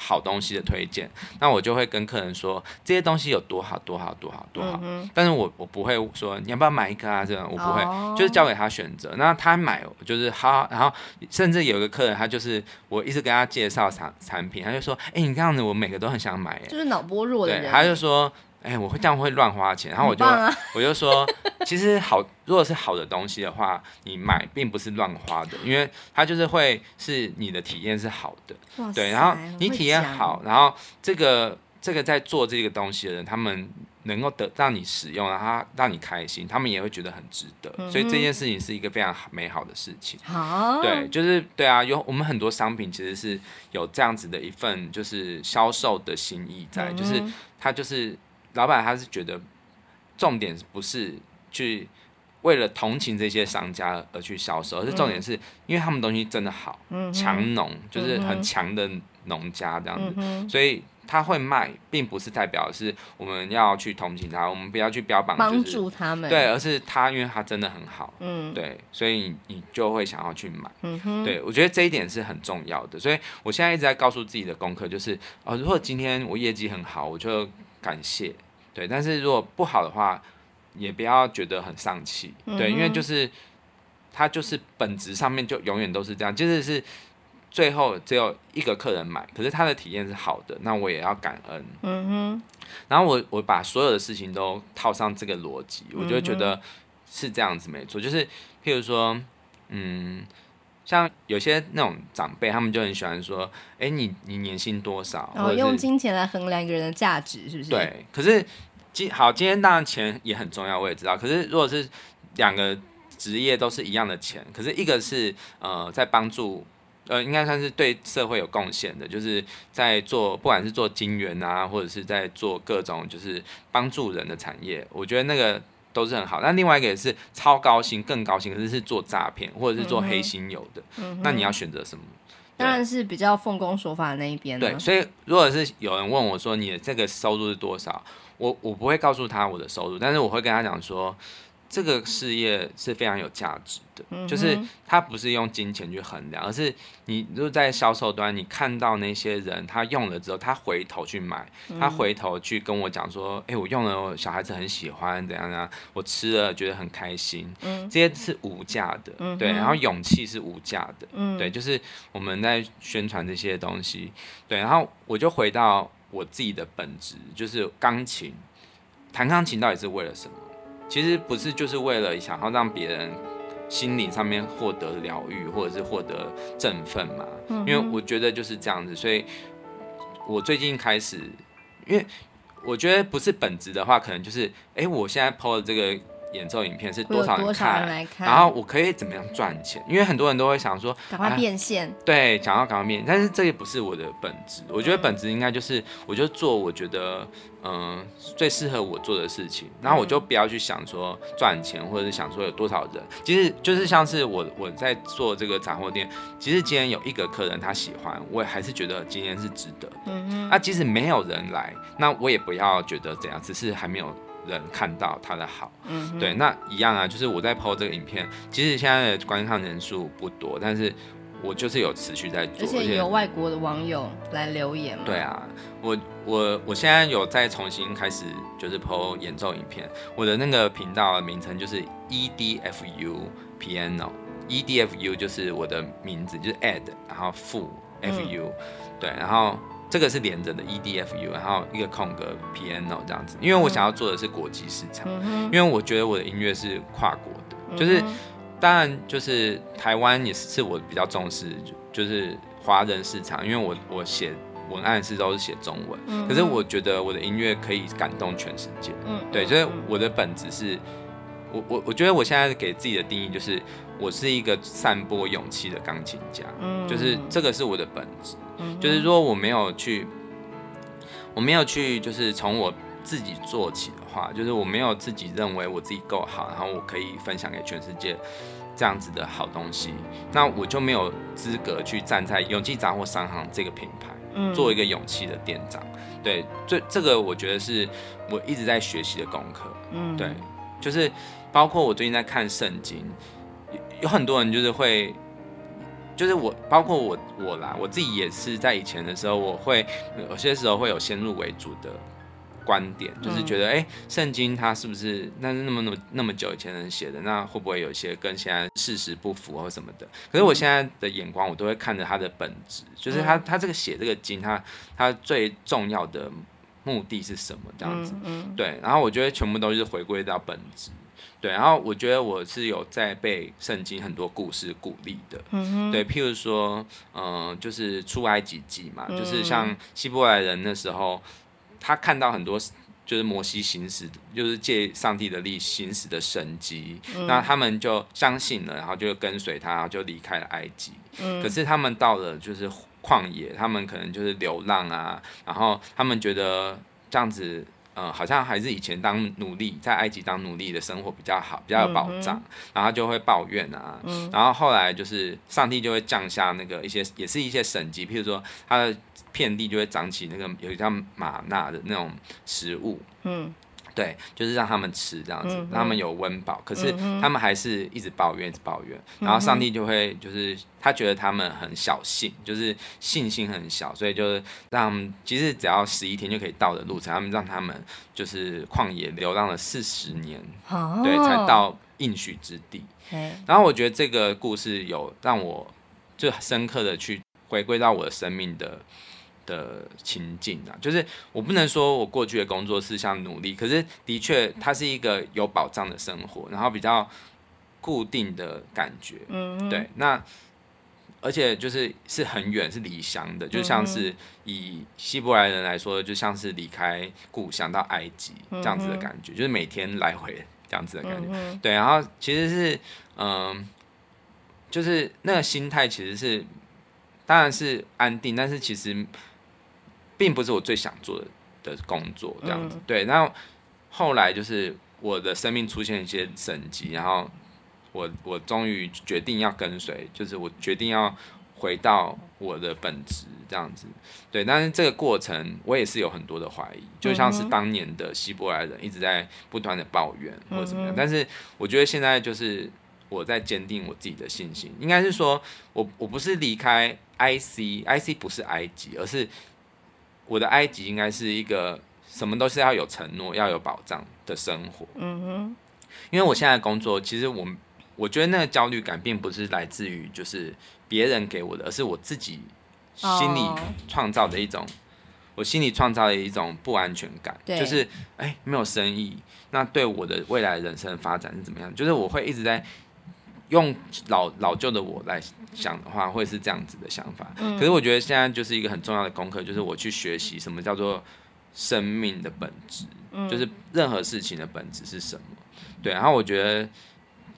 B: 好东西的推荐，那我就会跟客人说这些东西有多好多好多好多好，嗯、但是我我不会说你要不要买一个啊，这样我不会，哦、就是交给他选择。那他买就是好，然后甚至有一个客人，他就是我一直跟他介绍产产品，他就说，哎、欸，你这样子我每个都很想买，
A: 就是脑波弱的人，
B: 对，他就说。哎、欸，我会这样会乱花钱，然后我就、啊、我就说，其实好，如果是好的东西的话，你买并不是乱花的，因为它就是会是你的体验是好的，对，然后你体验好，然后这个这个在做这个东西的人，他们能够得让你使用，然后让你开心，他们也会觉得很值得，嗯、所以这件事情是一个非常美好的事情。
A: 好，
B: 对，就是对啊，有我们很多商品其实是有这样子的一份就是销售的心意在，嗯、就是它就是。老板他是觉得重点不是去为了同情这些商家而去销售，而是重点是因为他们东西真的好，强农、嗯、就是很强的农家这样子，嗯、所以他会卖，并不是代表是我们要去同情他，我们不要去标榜、就是、
A: 帮助他们，
B: 对，而是他因为他真的很好，
A: 嗯，
B: 对，所以你就会想要去买，
A: 嗯、哼。
B: 对，我觉得这一点是很重要的，所以我现在一直在告诉自己的功课就是，哦，如果今天我业绩很好，我就。感谢，对，但是如果不好的话，也不要觉得很丧气，对，嗯、因为就是他就是本质上面就永远都是这样，就是是最后只有一个客人买，可是他的体验是好的，那我也要感恩，
A: 嗯哼，
B: 然后我我把所有的事情都套上这个逻辑，我就觉得是这样子没错，就是譬如说，嗯。像有些那种长辈，他们就很喜欢说：“哎、欸，你你年薪多少？”
A: 然后用金钱来衡量一个人的价值，是不是？
B: 对。可是今好，今天当然钱也很重要，我也知道。可是如果是两个职业都是一样的钱，可是一个是呃在帮助呃应该算是对社会有贡献的，就是在做不管是做金源啊，或者是在做各种就是帮助人的产业，我觉得那个。都是很好，那另外一个也是超高薪，更高薪，可是是做诈骗或者是做黑心油的，嗯、那你要选择什么？
A: 当然是比较奉公守法的那一边。
B: 对，所以如果是有人问我说你的这个收入是多少，我我不会告诉他我的收入，但是我会跟他讲说。这个事业是非常有价值的，嗯、就是它不是用金钱去衡量，而是你如果在销售端，你看到那些人他用了之后，他回头去买，嗯、他回头去跟我讲说，哎，我用了，我小孩子很喜欢，怎样怎样，我吃了觉得很开心，嗯、这些是无价的，嗯、对，然后勇气是无价的，嗯、对，就是我们在宣传这些东西，对，然后我就回到我自己的本质，就是钢琴，弹钢琴到底是为了什么？其实不是，就是为了想要让别人心灵上面获得疗愈，或者是获得振奋嘛。因为我觉得就是这样子，所以我最近开始，因为我觉得不是本职的话，可能就是，哎，我现在 PO 的这个。演奏影片是多少人看？
A: 人看，
B: 然后我可以怎么样赚钱？因为很多人都会想说，
A: 赶快变现。啊、
B: 对，想要赶快变现，但是这也不是我的本质。我觉得本质应该就是，我就做我觉得嗯、呃、最适合我做的事情，然后我就不要去想说赚钱，或者是想说有多少人。其实就是像是我我在做这个杂货店，其实今天有一个客人他喜欢，我也还是觉得今天是值得。嗯嗯。那即使没有人来，那我也不要觉得怎样，只是还没有。人看到他的好，嗯，对，那一样啊，就是我在 PO 这个影片，其实现在的观看人数不多，但是我就是有持续在做，
A: 而且有外国的网友来留言嘛。
B: 对啊，我我我现在有再重新开始就是 PO 演奏影片，我的那个频道的名称就是 EDFU Piano，EDFU 就是我的名字，就是 Ed，然后 Fu FU，嗯，对，然后。这个是连着的 E D F U，然后一个空格 piano 这样子，因为我想要做的是国际市场，嗯、因为我觉得我的音乐是跨国的，嗯、就是当然就是台湾也是我比较重视，就是华人市场，因为我我写文案是都是写中文，嗯、可是我觉得我的音乐可以感动全世界，嗯、哼对，所以我的本质是，我我我觉得我现在给自己的定义就是我是一个散播勇气的钢琴家，嗯、就是这个是我的本质。嗯就是说我没有去，我没有去，就是从我自己做起的话，就是我没有自己认为我自己够好，然后我可以分享给全世界这样子的好东西，那我就没有资格去站在勇气杂货商行这个品牌，嗯做一个勇气的店长。对，这这个我觉得是我一直在学习的功课。嗯，对，就是包括我最近在看圣经，有很多人就是会。就是我包括我我啦，我自己也是在以前的时候，我会有些时候会有先入为主的。观点就是觉得，哎、欸，圣经它是不是那是那么那么那么久以前人写的？那会不会有一些跟现在事实不符或什么的？可是我现在的眼光，我都会看着它的本质，就是他他这个写这个经，他他最重要的目的是什么？这样子，对。然后我觉得全部都是回归到本质，对。然后我觉得我是有在被圣经很多故事鼓励的，嗯对。譬如说，嗯、呃，就是出埃及记嘛，就是像希伯来人那时候。他看到很多就是摩西行使，就是借上帝的力行使的神迹，嗯，那他们就相信了，然后就跟随他，然后就离开了埃及。嗯，可是他们到了就是旷野，他们可能就是流浪啊，然后他们觉得这样子。嗯，好像还是以前当奴隶，在埃及当奴隶的生活比较好，比较有保障，嗯、然后就会抱怨啊、嗯，然后后来就是上帝就会降下那个一些，也是一些神迹，譬如说他的遍地就会长起那个有一叫玛纳的那种食物，嗯。对，就是让他们吃这样子，嗯、让他们有温饱。可是他们还是一直抱怨，一直抱怨。嗯、然后上帝就会，就是他觉得他们很小信，就是信心很小，所以就是让其实只要十一天就可以到的路程，他们让他们就是旷野流浪了四十年，哦，对，才到应许之地。然后我觉得这个故事有让我就深刻的去回归到我的生命的。的情境啊，就是我不能说我过去的工作是像努力，可是的确它是一个有保障的生活，然后比较固定的感觉，嗯，对，那而且就是是很远，是离乡的，就像是以希伯来人来说，就像是离开故乡到埃及这样子的感觉，就是每天来回这样子的感觉，对，然后其实是嗯，就是那个心态其实是当然是安定，但是其实。并不是我最想做的的工作，这样子、嗯、对。然后后来就是我的生命出现一些升级，然后我我终于决定要跟随，就是我决定要回到我的本职，这样子对。但是这个过程我也是有很多的怀疑，就像是当年的希伯来人一直在不断的抱怨或者怎么样。但是我觉得现在就是我在坚定我自己的信心，应该是说我我不是离开 IC，IC 不是埃及，而是。我的埃及应该是一个什么都是要有承诺、要有保障的生活。嗯哼，因为我现在工作，其实我我觉得那个焦虑感并不是来自于就是别人给我的，而是我自己心里创造的一种，我心里创造的一种不安全感。就是哎，没有生意，那对我的未来人生的发展是怎么样？就是我会一直在。用老老旧的我来想的话，会是这样子的想法。嗯。可是我觉得现在就是一个很重要的功课，就是我去学习什么叫做生命的本质，嗯，就是任何事情的本质是什么。对，然后我觉得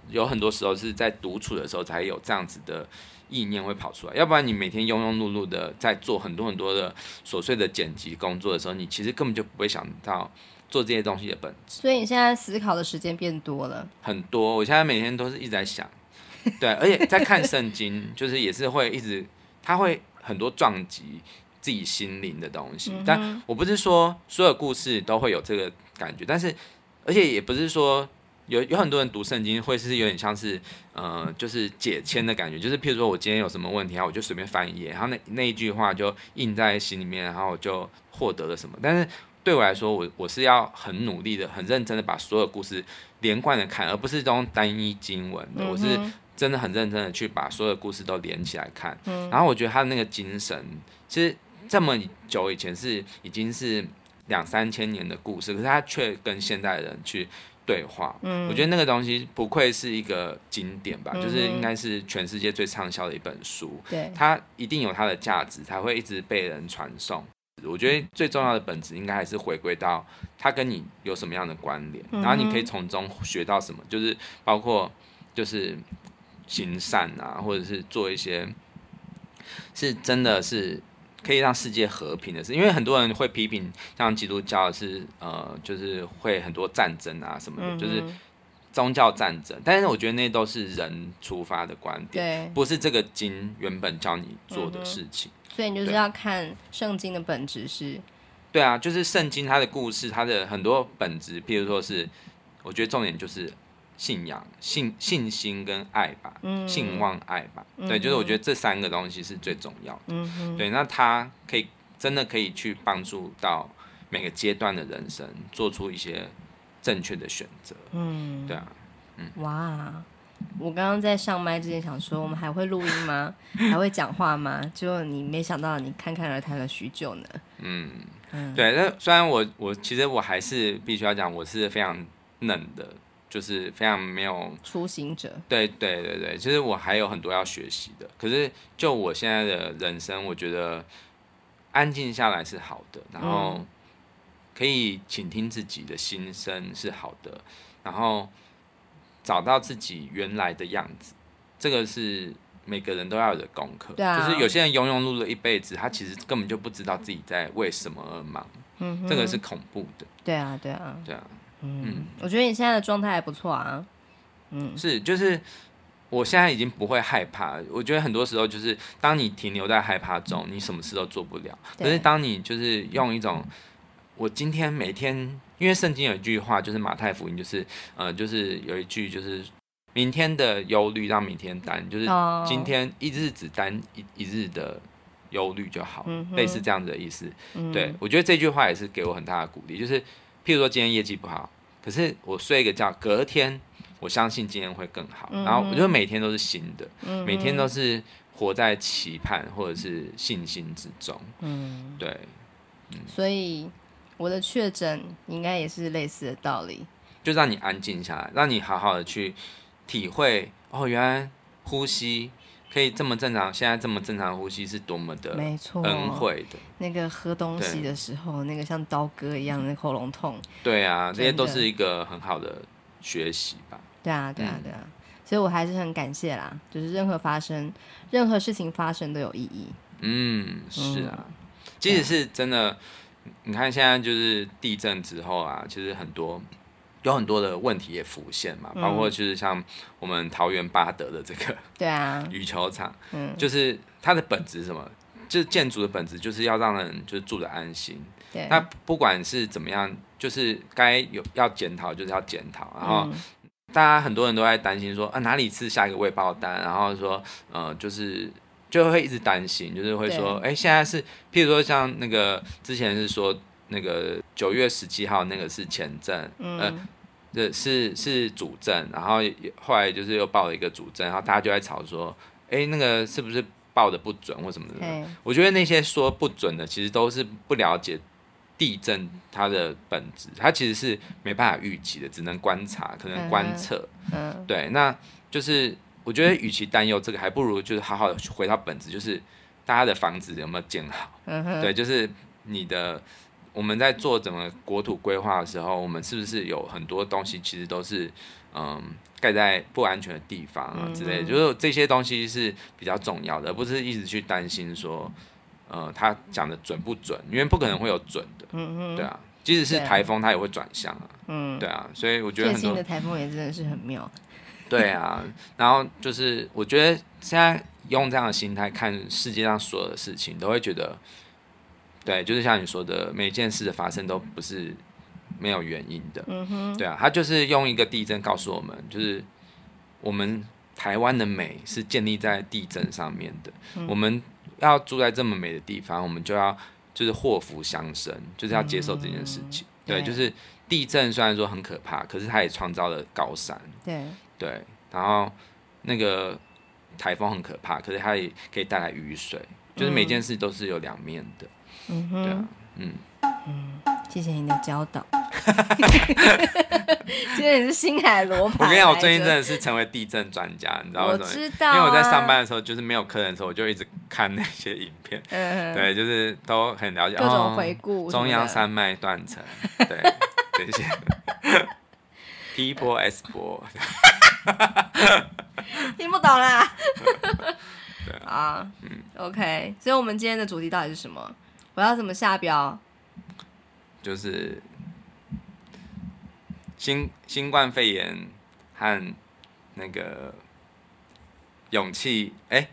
B: 有很多时候是在独处的时候才有这样子的意念会跑出来，要不然你每天庸庸碌碌的在做很多很多的琐碎的剪辑工作的时候，你其实根本就不会想到做这些东西的本质。所以你现在思考的时间变多了很多，我现在每天都是一直在想。对，而且在看圣经，就是也是会一直，他会很多撞击自己心灵的东西。但我不是说所有故事都会有这个感觉，但是而且也不是说有有很多人读圣经会是有点像是呃，就是解签的感觉，就是譬如说我今天有什么问题，啊我就随便翻一页，然后那那一句话就印在心里面，然后我就获得了什么。但是对我来说，我我是要很努力的、很认真的把所有故事连贯的看，而不是这种单一经文的。我是。真的很认真的去把所有的故事都连起来看，嗯，然后我觉得他的那个精神，其实这么久以前是已经是两三千年的故事，可是他却跟现代人去对话，嗯，我觉得那个东西不愧是一个经典吧，嗯，就是应该是全世界最畅销的一本书，对，它一定有它的价值，才会一直被人传颂。我觉得最重要的本质应该还是回归到它跟你有什么样的关联，然后你可以从中学到什么，就是包括就是。行善啊，或者是做一些是真的是可以让世界和平的事，因为很多人会批评像基督教是呃，就是会很多战争啊什么的，嗯、就是宗教战争。但是我觉得那都是人出发的观点，不是这个经原本教你做的事情。嗯、所以你就是要看圣经的本质是，对啊，就是圣经它的故事，它的很多本质，譬如说是，我觉得重点就是信仰、信信心跟爱吧，嗯，信望爱吧，嗯、对，就是我觉得这三个东西是最重要的，嗯哼。对，那他可以真的可以去帮助到每个阶段的人生做出一些正确的选择，嗯，对啊，嗯，
A: 哇，我刚刚在上麦之前想说，我们还会录音吗？还会讲话吗？结果你没想到，你侃侃而谈了许久呢，
B: 嗯，嗯。对，那虽然我我其实我还是必须要讲，我是非常嫩的。就是非常没有
A: 初心者，
B: 对对对对，其实我还有很多要学习的。可是就我现在的人生，我觉得安静下来是好的，然后可以倾听自己的心声是好的，然后找到自己原来的样子，这个是每个人都要有的功课。对啊，就是有些人庸庸碌碌一辈子，他其实根本就不知道自己在为什么而忙。嗯，这个是恐怖的。
A: 对啊，对啊，
B: 对啊。
A: 嗯，我觉得你现在的状态还不错啊。嗯，
B: 是，就是我现在已经不会害怕。我觉得很多时候就是当你停留在害怕中，你什么事都做不了。可是当你就是用一种，我今天每天，因为圣经有一句话，就是马太福音，就是呃，就是有一句就是明天的忧虑让明天担，就是今天一日只担一一日的忧虑就好，嗯类似这样子的意思。对，我觉得这句话也是给我很大的鼓励，就是。譬如说今天业绩不好，可是我睡一个觉，隔天我相信今天会更好。嗯、然后我觉得每天都是新的，嗯、每天都是活在期盼或者是信心之中。嗯，对。嗯、
A: 所以我的确诊应该也是类似的道理，
B: 就让你安静下来，让你好好的去体会。哦，原来呼吸。可以这么正常，现在这么正常呼吸是多么的没错，恩惠的。
A: 那个喝东西的时候，那个像刀割一样那喉咙痛。
B: 对啊，这些都是一个很好的学习吧。
A: 对啊，对啊，对啊。嗯、所以我还是很感谢啦，就是任何发生，任何事情发生都有意义。
B: 嗯，是啊。嗯、即使是真的，你看现在就是地震之后啊，其实很多。有很多的问题也浮现嘛，包括就是像我们桃园八德的这个 对啊羽球场，嗯，就是它的本质是什么？就是建筑的本质就是要让人就是住的安心。对，那不管是怎么样，就是该有要检讨就是要检讨。然后大家很多人都在担心说啊哪里是下一个未爆单？然后说呃就是就会一直担心，就是会说哎对现在是譬如说像那个之前是说。那个九月十七号那个是前阵，嗯、呃，这是是主阵，然后后来就是又报了一个主阵，然后大家就在吵说，哎，那个是不是报的不准或什么的？嘿我觉得那些说不准的，其实都是不了解地震它的本质，它其实是没办法预期的，只能观察，可能观测。嗯，嗯对，那就是我觉得与其担忧这个，还不如就是好好的回到本质，就是大家的房子有没有建好？嗯哼，对，就是你的。我们在做整个国土规划的时候，我们是不是有很多东西其实都是嗯盖在不安全的地方啊之类的？就是这些东西是比较重要的，而不是一直去担心说，呃，他讲的准不准？因为不可能会有准的，嗯嗯，对啊，即使是台风，它也会转向啊，嗯，对啊，所以我觉得很多
A: 的台风也真的是很妙，
B: 对啊，然后就是我觉得现在用这样的心态看世界上所有的事情，都会觉得。对，就是像你说的，每件事的发生都不是没有原因的。嗯哼，对啊，他就是用一个地震告诉我们，就是我们台湾的美是建立在地震上面的。嗯、我们要住在这么美的地方，我们就要就是祸福相生，就是要接受这件事情。嗯、对，对，就是地震虽然说很可怕，可是它也创造了高山。对对，然后那个台风很可怕，可是它也可以带来雨水。就是每件事都是有两面的。嗯哼，对啊，嗯
A: 嗯，谢谢你的教导。今天你是星海罗盘。
B: 我跟你讲，我最近真的是成为地震专家，你知道为什么？
A: 我知道、啊，
B: 因为我在上班的时候，就是没有客人的时候，我就一直看那些影片。嗯哼，对，就是都很了解
A: 各种回顾、哦。
B: 中央山脉断层，对，这些。P 波 S 波。
A: 听不懂啦。对啊，嗯，OK，所以我们今天的主题到底是什么？我要怎么下标？
B: 就是新新冠肺炎和那个勇气，哎，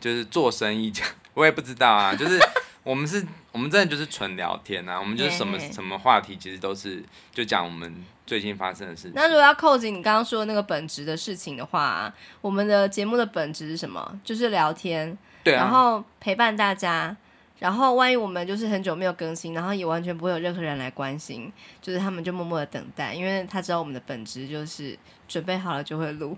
B: 就是做生意讲，我也不知道啊。就是 我们是，我们真的就是纯聊天啊，我们就是什么什么话题，其实都是就讲我们最近发生的事情。
A: 那如果要扣紧你刚刚说的那个本质的事情的话，我们的节目的本质是什么？就是聊天，
B: 对啊，
A: 然后陪伴大家。然后万一我们就是很久没有更新，然后也完全不会有任何人来关心，就是他们就默默的等待，因为他知道我们的本质就是准备好了就会录，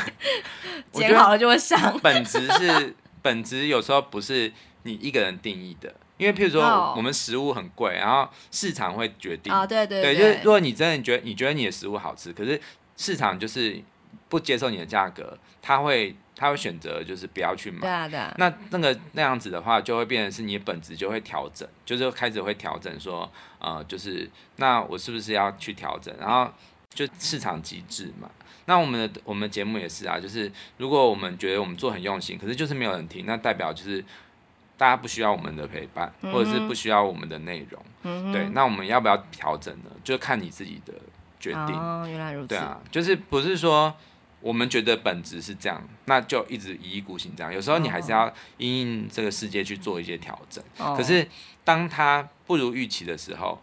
A: 剪 好了就会上。
B: 本质是本质，有时候不是你一个人定义的，因为譬如说我们食物很贵，然后市场会决定
A: 啊，对对对，
B: 对，就是如果你真的觉得你觉得你的食物好吃，可是市场就是不接受你的价格，他会。他会选择就是不要去买，
A: 对啊对啊。
B: 那那个那样子的话，就会变成是你的本质就会调整，就是开始会调整说，呃，就是那我是不是要去调整？然后就市场机制嘛。那我们的我们节目也是啊，就是如果我们觉得我们做很用心，可是就是没有人听，那代表就是大家不需要我们的陪伴，嗯、或者是不需要我们的内容。嗯、对，那我们要不要调整呢？就看你自己的决定。
A: 哦，原来如此。
B: 对啊，就是不是说。我们觉得本质是这样，那就一直一意孤行这样。有时候你还是要因应这个世界去做一些调整。Oh. 可是当它不如预期的时候，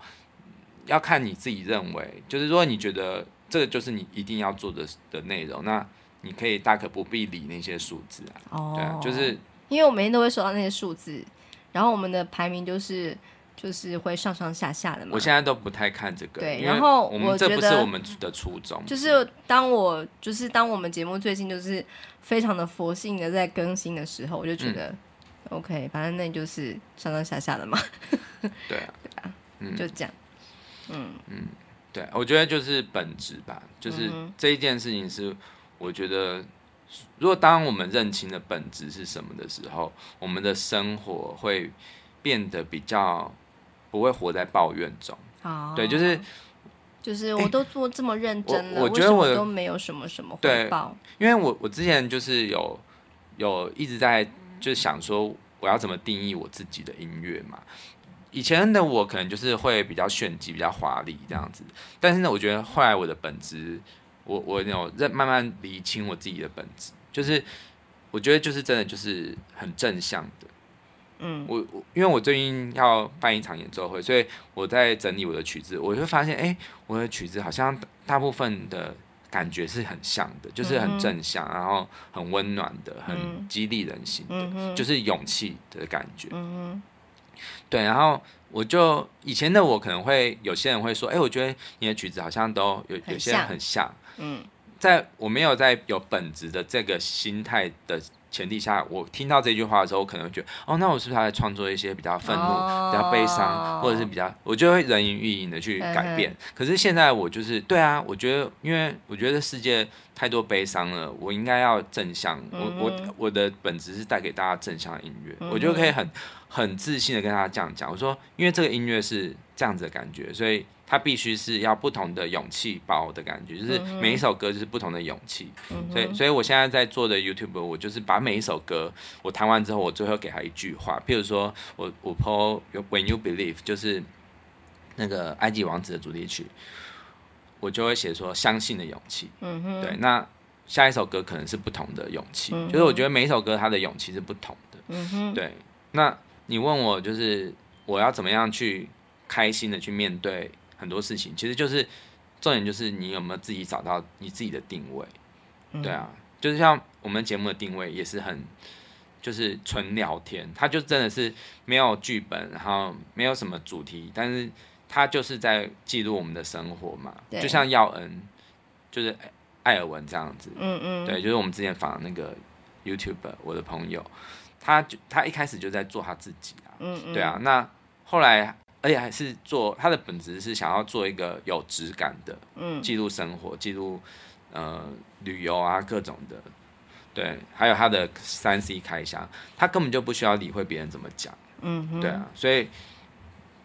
B: 要看你自己认为，就是说你觉得这个就是你一定要做的的内容，那你可以大可不必理那些数字啊。哦，oh. 对啊，就是
A: 因为我每天都会收到那些数字，然后我们的排名就是。就是会上上下下的嘛。
B: 我现在都不太看这个。
A: 对，然后
B: 我们这不是我们的初衷。
A: 就是当我就是当我们节目最近就是非常的佛性的在更新的时候，我就觉得、嗯、OK，反正那就是上上下下的嘛。
B: 对啊，
A: 对啊，嗯，就这样。嗯
B: 嗯，对，我觉得就是本质吧，就是这一件事情是我觉得，如果当我们认清了本质是什么的时候，我们的生活会变得比较。不会活在抱怨中，哦、对，就是
A: 就是我都做这么认真了，
B: 我，我觉得我
A: 都没有什么什么回报。
B: 因为我我之前就是有有一直在就是想说我要怎么定义我自己的音乐嘛。以前的我可能就是会比较炫技、比较华丽这样子，但是呢，我觉得后来我的本质，我我有认慢慢理清我自己的本质，就是我觉得就是真的就是很正向的。嗯，我我因为我最近要办一场演奏会，所以我在整理我的曲子，我就发现，哎、欸，我的曲子好像大部分的感觉是很像的，就是很正向，然后很温暖的，很激励人心的，就是勇气的感觉。嗯，对，然后我就以前的我可能会有些人会说，哎、欸，我觉得你的曲子好像都有有些人很像。嗯，在我没有在有本质的这个心态的。前提下，我听到这句话的时候，我可能会觉得，哦，那我是不是还在创作一些比较愤怒、哦、比较悲伤，或者是比较，我就会人云亦云的去改变。可是现在我就是，对啊，我觉得，因为我觉得世界太多悲伤了，我应该要正向。嗯、我我我的本质是带给大家正向的音乐，嗯、我就可以很很自信的跟大家这样讲。我说，因为这个音乐是这样子的感觉，所以。它必须是要不同的勇气包的感觉，就是每一首歌就是不同的勇气，嗯、所以所以我现在在做的 YouTube，我就是把每一首歌我弹完之后，我最后给他一句话，譬如说我我 po When You Believe 就是那个埃及王子的主题曲，我就会写说相信的勇气，嗯哼，对，那下一首歌可能是不同的勇气，嗯、就是我觉得每一首歌它的勇气是不同的，嗯哼，对，那你问我就是我要怎么样去开心的去面对。很多事情其实就是重点，就是你有没有自己找到你自己的定位，嗯、对啊，就是像我们节目的定位也是很，就是纯聊天，它就真的是没有剧本，然后没有什么主题，但是它就是在记录我们的生活嘛，就像耀恩，就是艾尔文这样子，嗯嗯，对，就是我们之前访的那个 YouTuber，我的朋友，他就他一开始就在做他自己啊，嗯嗯，对啊，那后来。而且还是做他的本质是想要做一个有质感的，嗯，记录生活，记录呃旅游啊各种的，对，还有他的三 C 开箱，他根本就不需要理会别人怎么讲，嗯，对啊，所以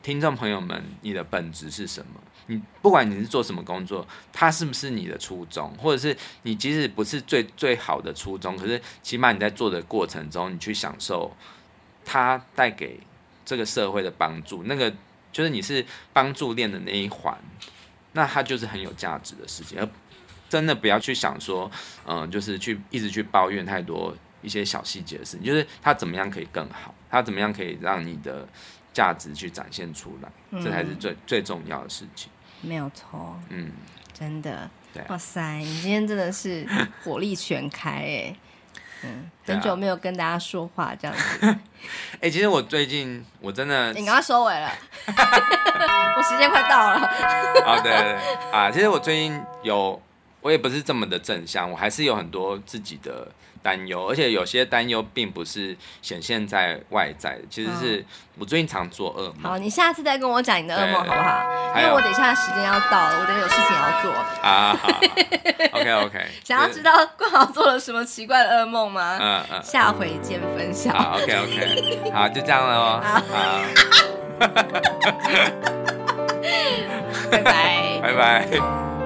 B: 听众朋友们，你的本质是什么？你不管你是做什么工作，它是不是你的初衷，或者是你即使不是最最好的初衷，可是起码你在做的过程中，你去享受它带给这个社会的帮助，那个。就是你是帮助练的那一环，那它就是很有价值的事情，而真的不要去想说，嗯，就是去一直去抱怨太多一些小细节的事情，就是它怎么样可以更好，它怎么样可以让你的价值去展现出来，嗯、这才是最最重要的事情。
A: 没有错，
B: 嗯，
A: 真的，
B: 对、啊，
A: 哇塞，你今天真的是火力全开哎，嗯，很久没有跟大家说话这样子。
B: 哎、欸，其实我最近我真的，
A: 你刚刚收尾了，我时间快到了。
B: 啊，对对对，啊，其实我最近有，我也不是这么的正向，我还是有很多自己的。担忧，而且有些担忧并不是显现在外在的，其实是我最近常做噩梦。
A: 好，你下次再跟我讲你的噩梦好不好？因为我等一下时间要到了，我等下有事情要做。
B: 啊，好，OK OK。
A: 想要知道冠豪做了什么奇怪的噩梦吗？
B: 嗯嗯。
A: 下回见分晓。
B: 好，OK OK。好，就这样了哦。好。
A: 拜拜。
B: 拜拜。